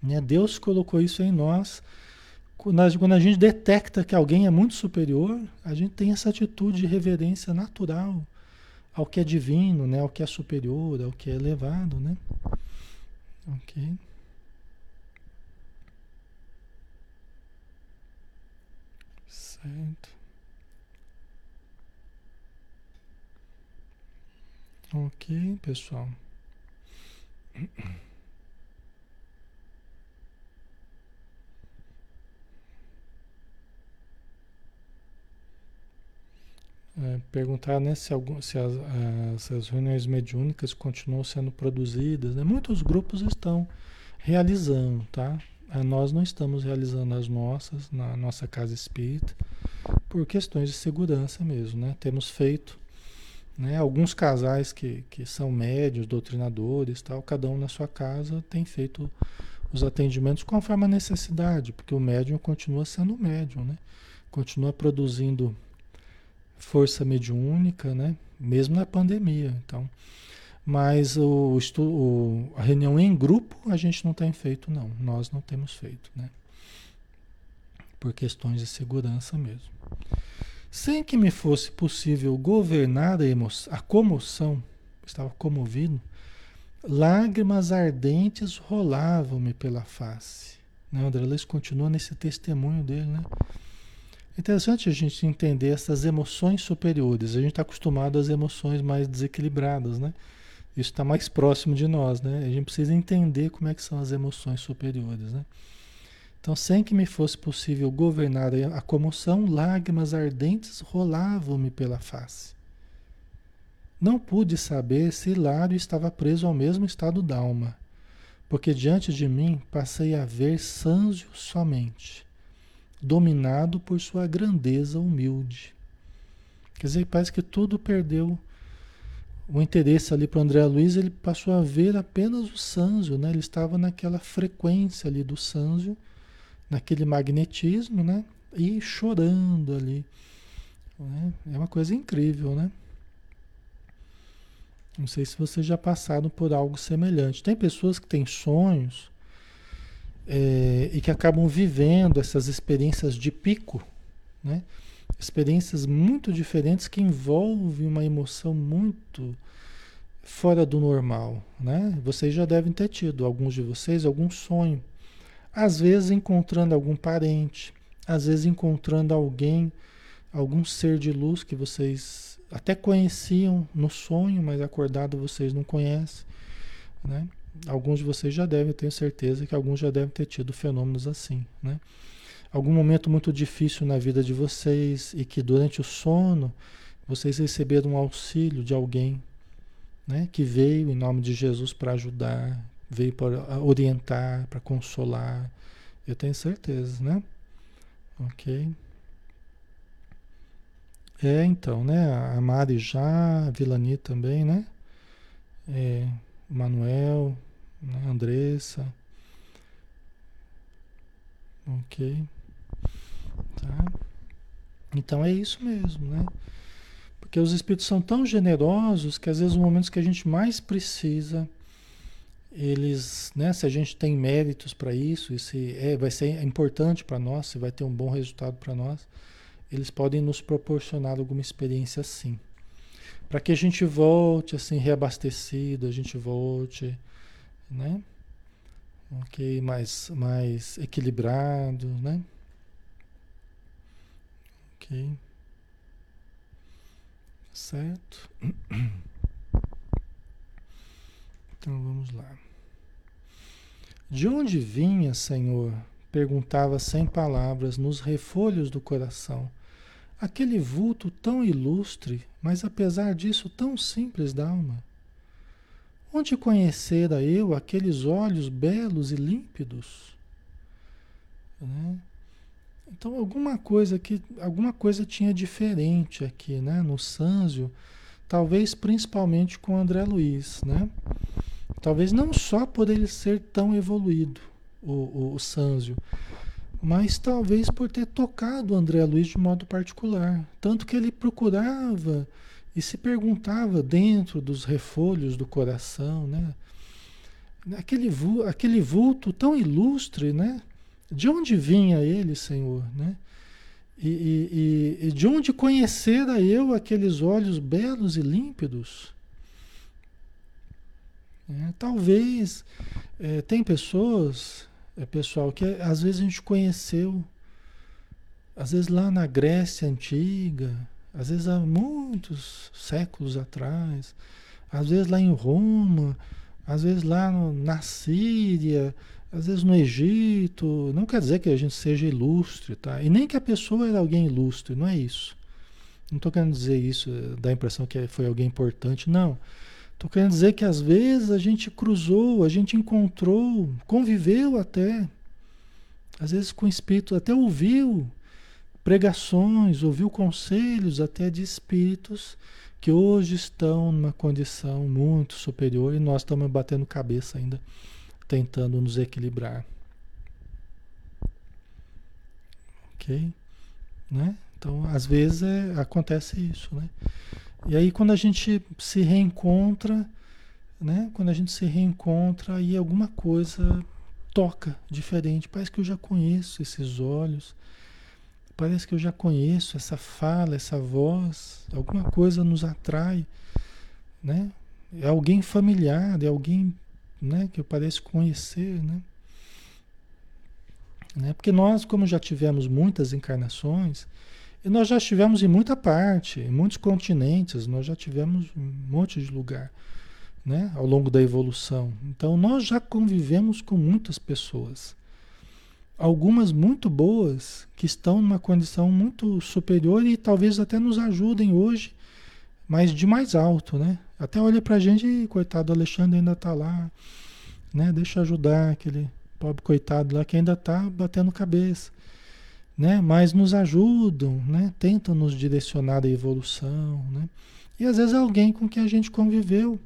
Né? Deus colocou isso em nós. Quando a gente detecta que alguém é muito superior, a gente tem essa atitude de reverência natural ao que é divino, né? ao que é superior, ao que é elevado. Né? Ok. Certo. Ok, pessoal. É, perguntar né, se, algum, se as, as, as, reuniões mediúnicas continuam sendo produzidas. Né? Muitos grupos estão realizando, tá? Nós não estamos realizando as nossas na nossa casa espírita por questões de segurança mesmo, né? Temos feito, né? Alguns casais que, que são médios, doutrinadores, tal, cada um na sua casa tem feito os atendimentos conforme a necessidade, porque o médium continua sendo médium, né? Continua produzindo força mediúnica, né? Mesmo na pandemia, então mas o, o, a reunião em grupo a gente não tem feito, não. Nós não temos feito, né? Por questões de segurança mesmo. Sem que me fosse possível governar a, emoção, a comoção, estava comovido, lágrimas ardentes rolavam-me pela face. Né? André Luiz continua nesse testemunho dele, né? Interessante a gente entender essas emoções superiores. A gente está acostumado às emoções mais desequilibradas, né? Isso está mais próximo de nós, né? A gente precisa entender como é que são as emoções superiores, né? Então, sem que me fosse possível governar a comoção, lágrimas ardentes rolavam-me pela face. Não pude saber se Hilário estava preso ao mesmo estado d'alma, porque diante de mim passei a ver Sânzio somente, dominado por sua grandeza humilde. Quer dizer, parece que tudo perdeu o interesse ali para o André Luiz, ele passou a ver apenas o Sânzio, né? Ele estava naquela frequência ali do Sânzio, naquele magnetismo, né? E chorando ali. Né? É uma coisa incrível, né? Não sei se vocês já passaram por algo semelhante. Tem pessoas que têm sonhos é, e que acabam vivendo essas experiências de pico, né? Experiências muito diferentes que envolvem uma emoção muito fora do normal, né? Vocês já devem ter tido, alguns de vocês, algum sonho. Às vezes encontrando algum parente, às vezes encontrando alguém, algum ser de luz que vocês até conheciam no sonho, mas acordado vocês não conhecem, né? Alguns de vocês já devem, tenho certeza que alguns já devem ter tido fenômenos assim, né? Algum momento muito difícil na vida de vocês e que durante o sono vocês receberam um auxílio de alguém, né? Que veio em nome de Jesus para ajudar, veio para orientar, para consolar. Eu tenho certeza, né? Ok. É, então, né? A Mari já, a Vilani também, né? É, Manuel, né? Andressa. Ok. Tá? Então é isso mesmo, né? Porque os espíritos são tão generosos que às vezes os momentos que a gente mais precisa, eles, né, se a gente tem méritos para isso, e se é, vai ser importante para nós, se vai ter um bom resultado para nós, eles podem nos proporcionar alguma experiência assim. Para que a gente volte assim reabastecido, a gente volte, né? Ok, mais, mais equilibrado, né? Certo? Então vamos lá. De onde vinha, Senhor? Perguntava sem palavras nos refolhos do coração aquele vulto tão ilustre, mas apesar disso tão simples da alma? Onde conhecera eu aqueles olhos belos e límpidos? Né? Então alguma coisa que alguma coisa tinha diferente aqui, né? No Sanzio, talvez principalmente com André Luiz, né? Talvez não só por ele ser tão evoluído, o, o, o Sanzio, mas talvez por ter tocado o André Luiz de modo particular. Tanto que ele procurava e se perguntava dentro dos refolhos do coração, né? Aquele, aquele vulto tão ilustre, né? De onde vinha ele, Senhor, né? E, e, e de onde conhecera eu aqueles olhos belos e límpidos? É, talvez é, tem pessoas é, pessoal, que às vezes a gente conheceu, às vezes lá na Grécia Antiga, às vezes há muitos séculos atrás, às vezes lá em Roma, às vezes lá no, na Síria, às vezes no Egito. Não quer dizer que a gente seja ilustre, tá? E nem que a pessoa era alguém ilustre, não é isso. Não estou querendo dizer isso, dá a impressão que foi alguém importante, não. Estou querendo dizer que às vezes a gente cruzou, a gente encontrou, conviveu até, às vezes com espírito, até ouviu pregações, ouviu conselhos até de espíritos que hoje estão numa condição muito superior e nós estamos batendo cabeça ainda, tentando nos equilibrar. Ok? Né? Então, às vezes é, acontece isso, né? E aí quando a gente se reencontra, né? Quando a gente se reencontra, aí alguma coisa toca diferente. Parece que eu já conheço esses olhos. parece que eu já conheço essa fala, essa voz, alguma coisa nos atrai, né? É alguém familiar, é alguém né, que eu pareço conhecer, né? né? Porque nós, como já tivemos muitas encarnações, e nós já estivemos em muita parte, em muitos continentes, nós já tivemos um monte de lugar, né? Ao longo da evolução. Então nós já convivemos com muitas pessoas. Algumas muito boas, que estão numa condição muito superior e talvez até nos ajudem hoje, mas de mais alto, né? Até olha pra gente e coitado, Alexandre ainda tá lá, né? Deixa ajudar aquele pobre coitado lá que ainda tá batendo cabeça, né? Mas nos ajudam, né? Tentam nos direcionar à evolução, né? E às vezes é alguém com quem a gente conviveu,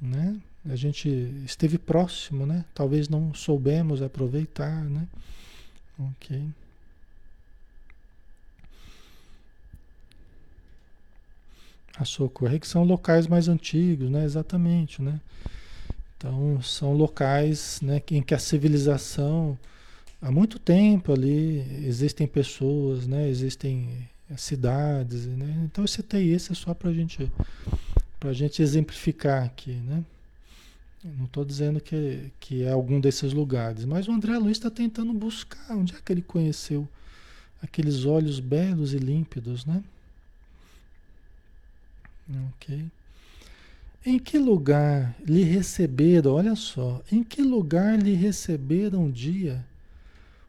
né? A gente esteve próximo, né? Talvez não soubemos aproveitar, né? Ok. A socorrer, que são locais mais antigos, né? Exatamente, né? Então, são locais né, em que a civilização, há muito tempo ali, existem pessoas, né? Existem cidades, né? Então, esse TI esse é só para gente, a gente exemplificar aqui, né? não estou dizendo que, que é algum desses lugares, mas o André Luiz está tentando buscar onde é que ele conheceu aqueles olhos belos e límpidos, né? Ok. Em que lugar lhe receberam, olha só, em que lugar lhe receberam um dia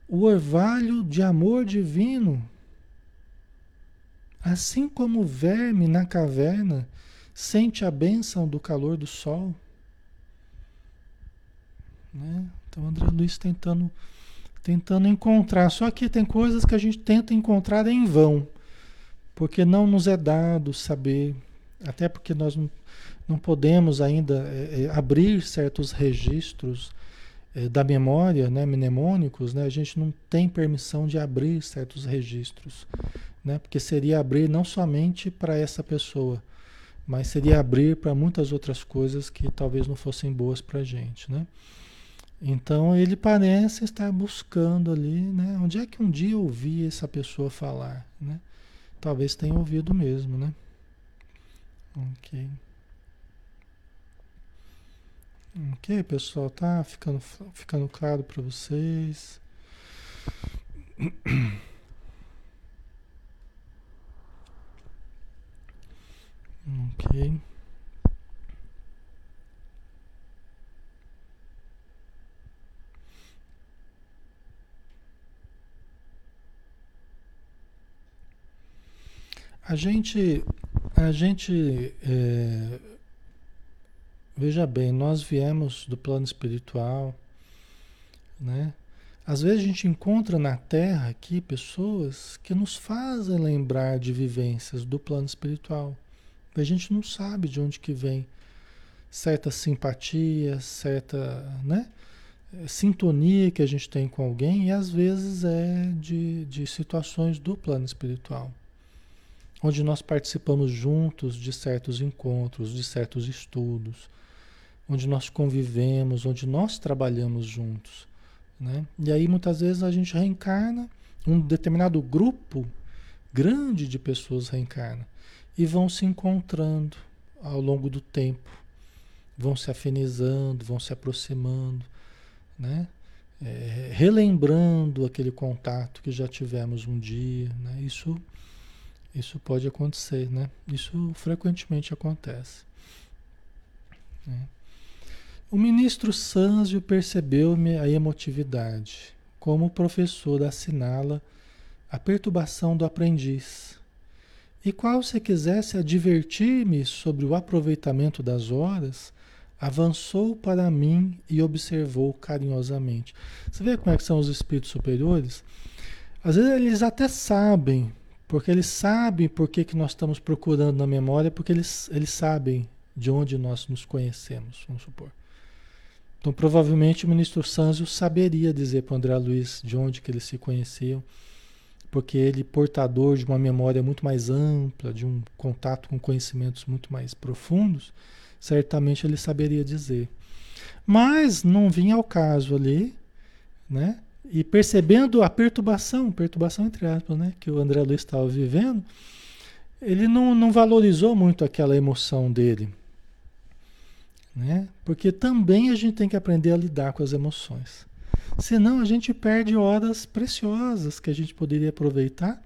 o orvalho de amor divino? Assim como o verme na caverna sente a bênção do calor do sol. Né? Então, André Luiz tentando, tentando encontrar. Só que tem coisas que a gente tenta encontrar em vão, porque não nos é dado saber até porque nós não, podemos ainda é, abrir certos registros é, da memória, né, mnemônicos, né, a gente não tem permissão de abrir certos registros, né, porque seria abrir não somente para essa pessoa, mas seria abrir para muitas outras coisas que talvez não fossem boas para a gente, né? Então ele parece estar buscando ali, né? Onde é que um dia eu ouvi essa pessoa falar, né? Talvez tenha ouvido mesmo, né? Ok. Ok, pessoal, tá ficando, ficando claro para vocês. Ok. A gente a gente, é, veja bem, nós viemos do plano espiritual, né? Às vezes a gente encontra na Terra aqui pessoas que nos fazem lembrar de vivências do plano espiritual. A gente não sabe de onde que vem certa simpatia, certa, né? sintonia que a gente tem com alguém e às vezes é de, de situações do plano espiritual onde nós participamos juntos de certos encontros, de certos estudos, onde nós convivemos, onde nós trabalhamos juntos. Né? E aí muitas vezes a gente reencarna, um determinado grupo grande de pessoas reencarna e vão se encontrando ao longo do tempo, vão se afinizando, vão se aproximando, né? É, relembrando aquele contato que já tivemos um dia, né? Isso isso pode acontecer, né? Isso frequentemente acontece. Né? O ministro Sanzio percebeu-me a emotividade, como o professor assinala a perturbação do aprendiz. E qual se quisesse advertir-me sobre o aproveitamento das horas, avançou para mim e observou carinhosamente. Você vê como é são os espíritos superiores? Às vezes eles até sabem porque eles sabem por que, que nós estamos procurando na memória, porque eles, eles sabem de onde nós nos conhecemos, vamos supor. Então, provavelmente o ministro Sanzio saberia dizer para o André Luiz de onde que eles se conheciam, porque ele, portador de uma memória muito mais ampla, de um contato com conhecimentos muito mais profundos, certamente ele saberia dizer. Mas não vinha ao caso ali, né? E percebendo a perturbação, perturbação entre aspas, né, que o André Luiz estava vivendo, ele não, não valorizou muito aquela emoção dele. Né? Porque também a gente tem que aprender a lidar com as emoções. Senão a gente perde horas preciosas que a gente poderia aproveitar,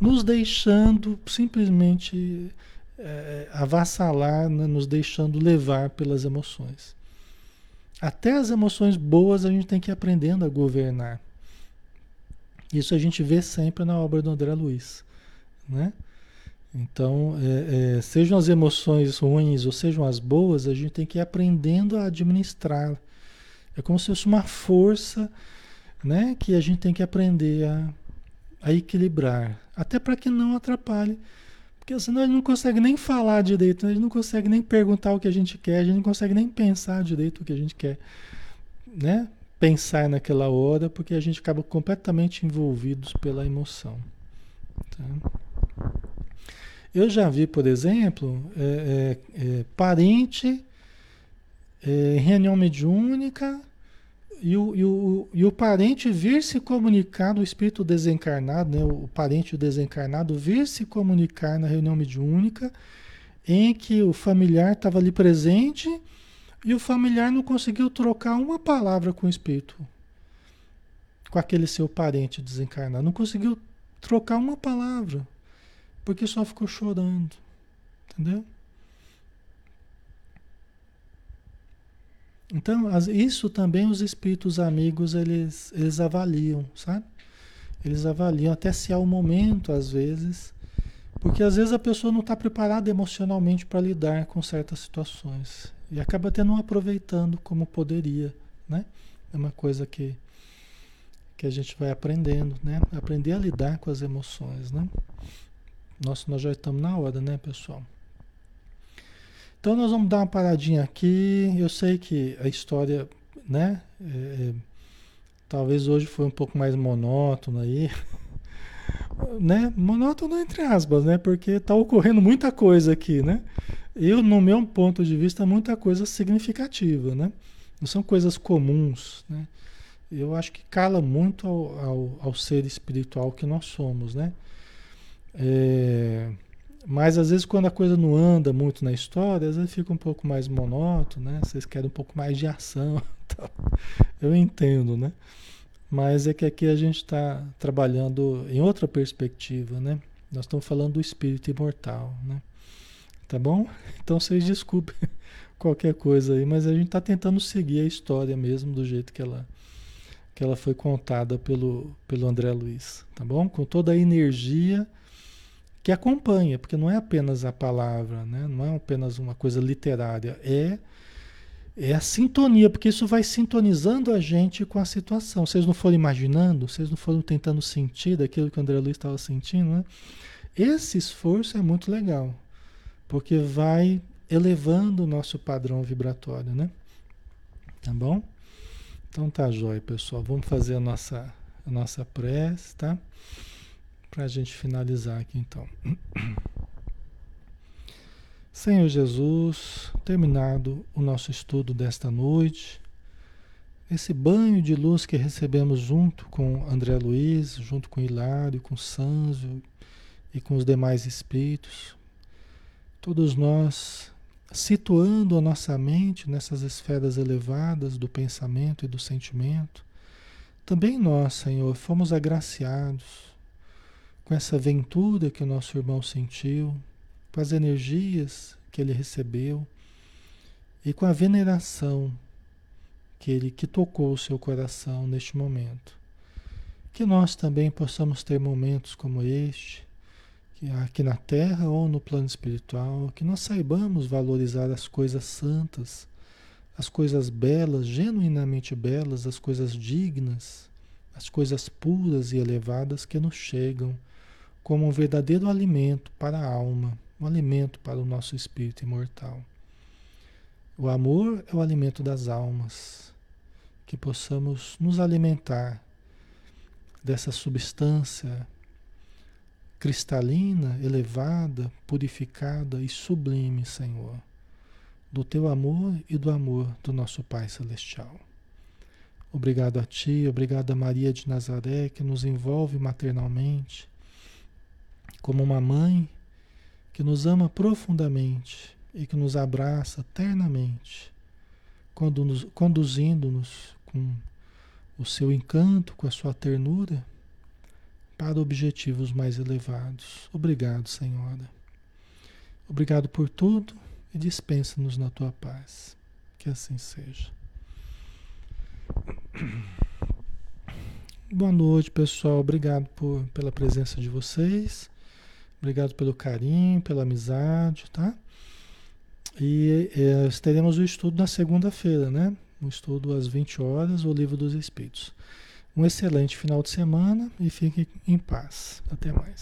nos deixando simplesmente é, avassalar, né? nos deixando levar pelas emoções. Até as emoções boas a gente tem que ir aprendendo a governar. Isso a gente vê sempre na obra do André Luiz. Né? Então, é, é, sejam as emoções ruins ou sejam as boas, a gente tem que ir aprendendo a administrar. É como se fosse uma força né, que a gente tem que aprender a, a equilibrar, até para que não atrapalhe porque senão a gente não consegue nem falar direito, a gente não consegue nem perguntar o que a gente quer, a gente não consegue nem pensar direito o que a gente quer, né? Pensar naquela hora, porque a gente acaba completamente envolvidos pela emoção. Tá? Eu já vi, por exemplo, é, é, é, parente em é, reunião mediúnica e o, e, o, e o parente vir se comunicar, o espírito desencarnado, né, o parente desencarnado, vir se comunicar na reunião mediúnica, em que o familiar estava ali presente e o familiar não conseguiu trocar uma palavra com o espírito, com aquele seu parente desencarnado. Não conseguiu trocar uma palavra, porque só ficou chorando. Entendeu? Então, isso também os espíritos amigos, eles, eles avaliam, sabe? Eles avaliam até se há um momento, às vezes, porque às vezes a pessoa não está preparada emocionalmente para lidar com certas situações e acaba até não aproveitando como poderia, né? É uma coisa que, que a gente vai aprendendo, né? Aprender a lidar com as emoções, né? Nossa, nós já estamos na hora, né, pessoal? Então nós vamos dar uma paradinha aqui. Eu sei que a história, né? É, é talvez hoje foi um pouco mais monótona aí. né? Monótono entre aspas, né? Porque está ocorrendo muita coisa aqui, né? Eu, no meu ponto de vista, muita coisa significativa, né? Não são coisas comuns, né? Eu acho que cala muito ao, ao, ao ser espiritual que nós somos, né? É, mas às vezes quando a coisa não anda muito na história, às vezes fica um pouco mais monótono, né? Vocês querem um pouco mais de ação. Então, eu entendo, né? Mas é que aqui a gente está trabalhando em outra perspectiva, né? Nós estamos falando do espírito imortal, né? Tá bom? Então vocês desculpem qualquer coisa aí, mas a gente está tentando seguir a história mesmo do jeito que ela, que ela foi contada pelo, pelo André Luiz, tá bom? Com toda a energia que acompanha, porque não é apenas a palavra, né? não é apenas uma coisa literária, é, é a sintonia, porque isso vai sintonizando a gente com a situação. Vocês não foram imaginando, vocês não foram tentando sentir daquilo que o André Luiz estava sentindo, né? Esse esforço é muito legal, porque vai elevando o nosso padrão vibratório, né? Tá bom? Então tá jóia, pessoal. Vamos fazer a nossa, a nossa prece, tá? Para a gente finalizar aqui então. Senhor Jesus, terminado o nosso estudo desta noite, esse banho de luz que recebemos junto com André Luiz, junto com Hilário, com Sanzio e com os demais espíritos, todos nós situando a nossa mente nessas esferas elevadas do pensamento e do sentimento, também nós, Senhor, fomos agraciados com essa ventura que o nosso irmão sentiu, com as energias que ele recebeu e com a veneração que ele que tocou o seu coração neste momento. Que nós também possamos ter momentos como este, aqui na Terra ou no plano espiritual, que nós saibamos valorizar as coisas santas, as coisas belas, genuinamente belas, as coisas dignas, as coisas puras e elevadas que nos chegam como um verdadeiro alimento para a alma, um alimento para o nosso espírito imortal. O amor é o alimento das almas, que possamos nos alimentar dessa substância cristalina, elevada, purificada e sublime, Senhor, do teu amor e do amor do nosso Pai Celestial. Obrigado a Ti, obrigado a Maria de Nazaré, que nos envolve maternalmente, como uma mãe que nos ama profundamente e que nos abraça ternamente, conduzindo-nos com o seu encanto, com a sua ternura, para objetivos mais elevados. Obrigado, Senhora. Obrigado por tudo e dispensa-nos na tua paz. Que assim seja. Boa noite, pessoal. Obrigado por, pela presença de vocês. Obrigado pelo carinho, pela amizade, tá? E é, teremos o estudo na segunda-feira, né? Um estudo às 20 horas, o Livro dos Espíritos. Um excelente final de semana e fiquem em paz. Até mais.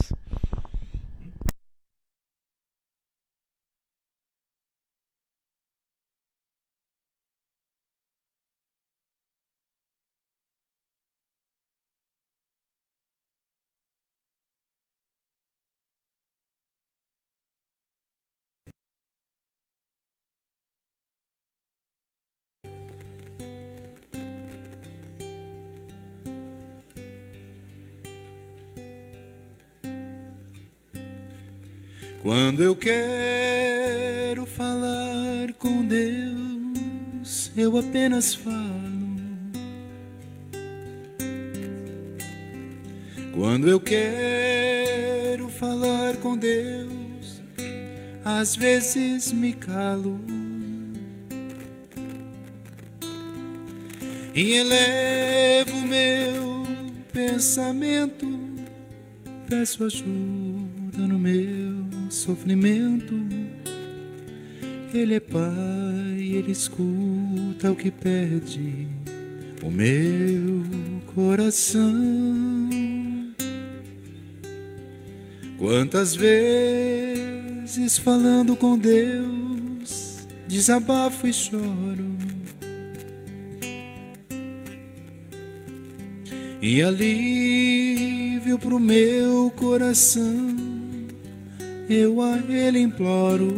Quando eu quero falar com Deus, eu apenas falo. Quando eu quero falar com Deus, às vezes me calo. E elevo meu pensamento, peço ajuda no meu sofrimento. Ele é Pai, Ele escuta o que pede o meu coração. Quantas vezes falando com Deus, desabafo e choro. E alívio pro meu coração eu a Ele imploro.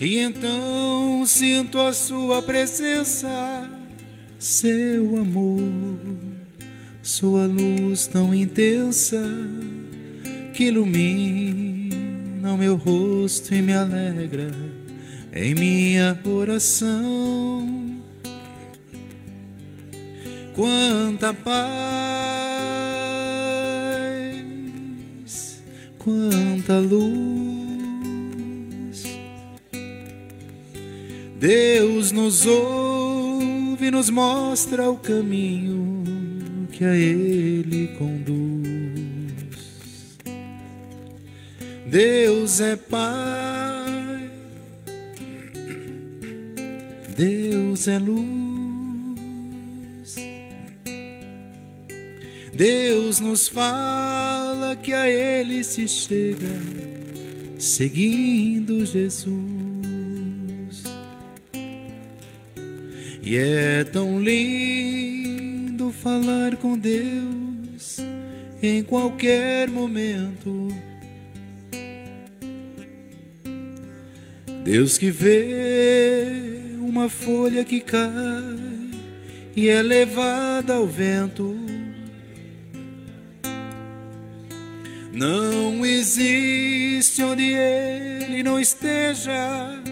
E então sinto a Sua presença, seu amor, Sua luz tão intensa que ilumina o meu rosto e me alegra em minha oração. Quanta paz quanta luz. Deus nos ouve, nos mostra o caminho que a Ele conduz. Deus é Pai, Deus é luz. Deus nos fala que a Ele se chega, seguindo Jesus. E é tão lindo falar com Deus em qualquer momento. Deus que vê uma folha que cai e é levada ao vento Não existe onde Ele não esteja,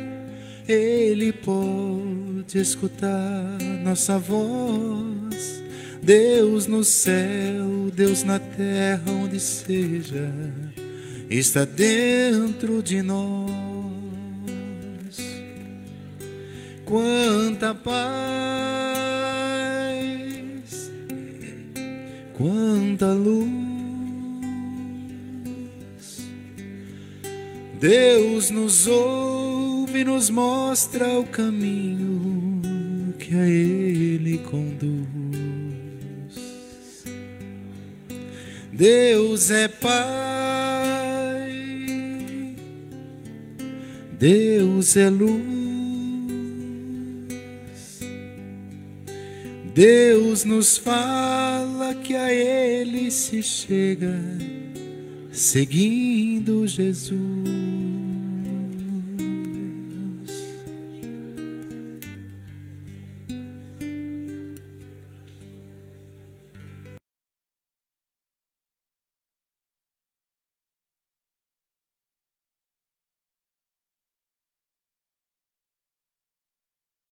Ele pode escutar nossa voz. Deus no céu, Deus na terra, onde seja, está dentro de nós. Quanta paz, quanta luz Deus nos ouve e nos mostra o caminho que a Ele conduz. Deus é Pai, Deus é luz, Deus nos fala que a Ele se chega, seguindo Jesus.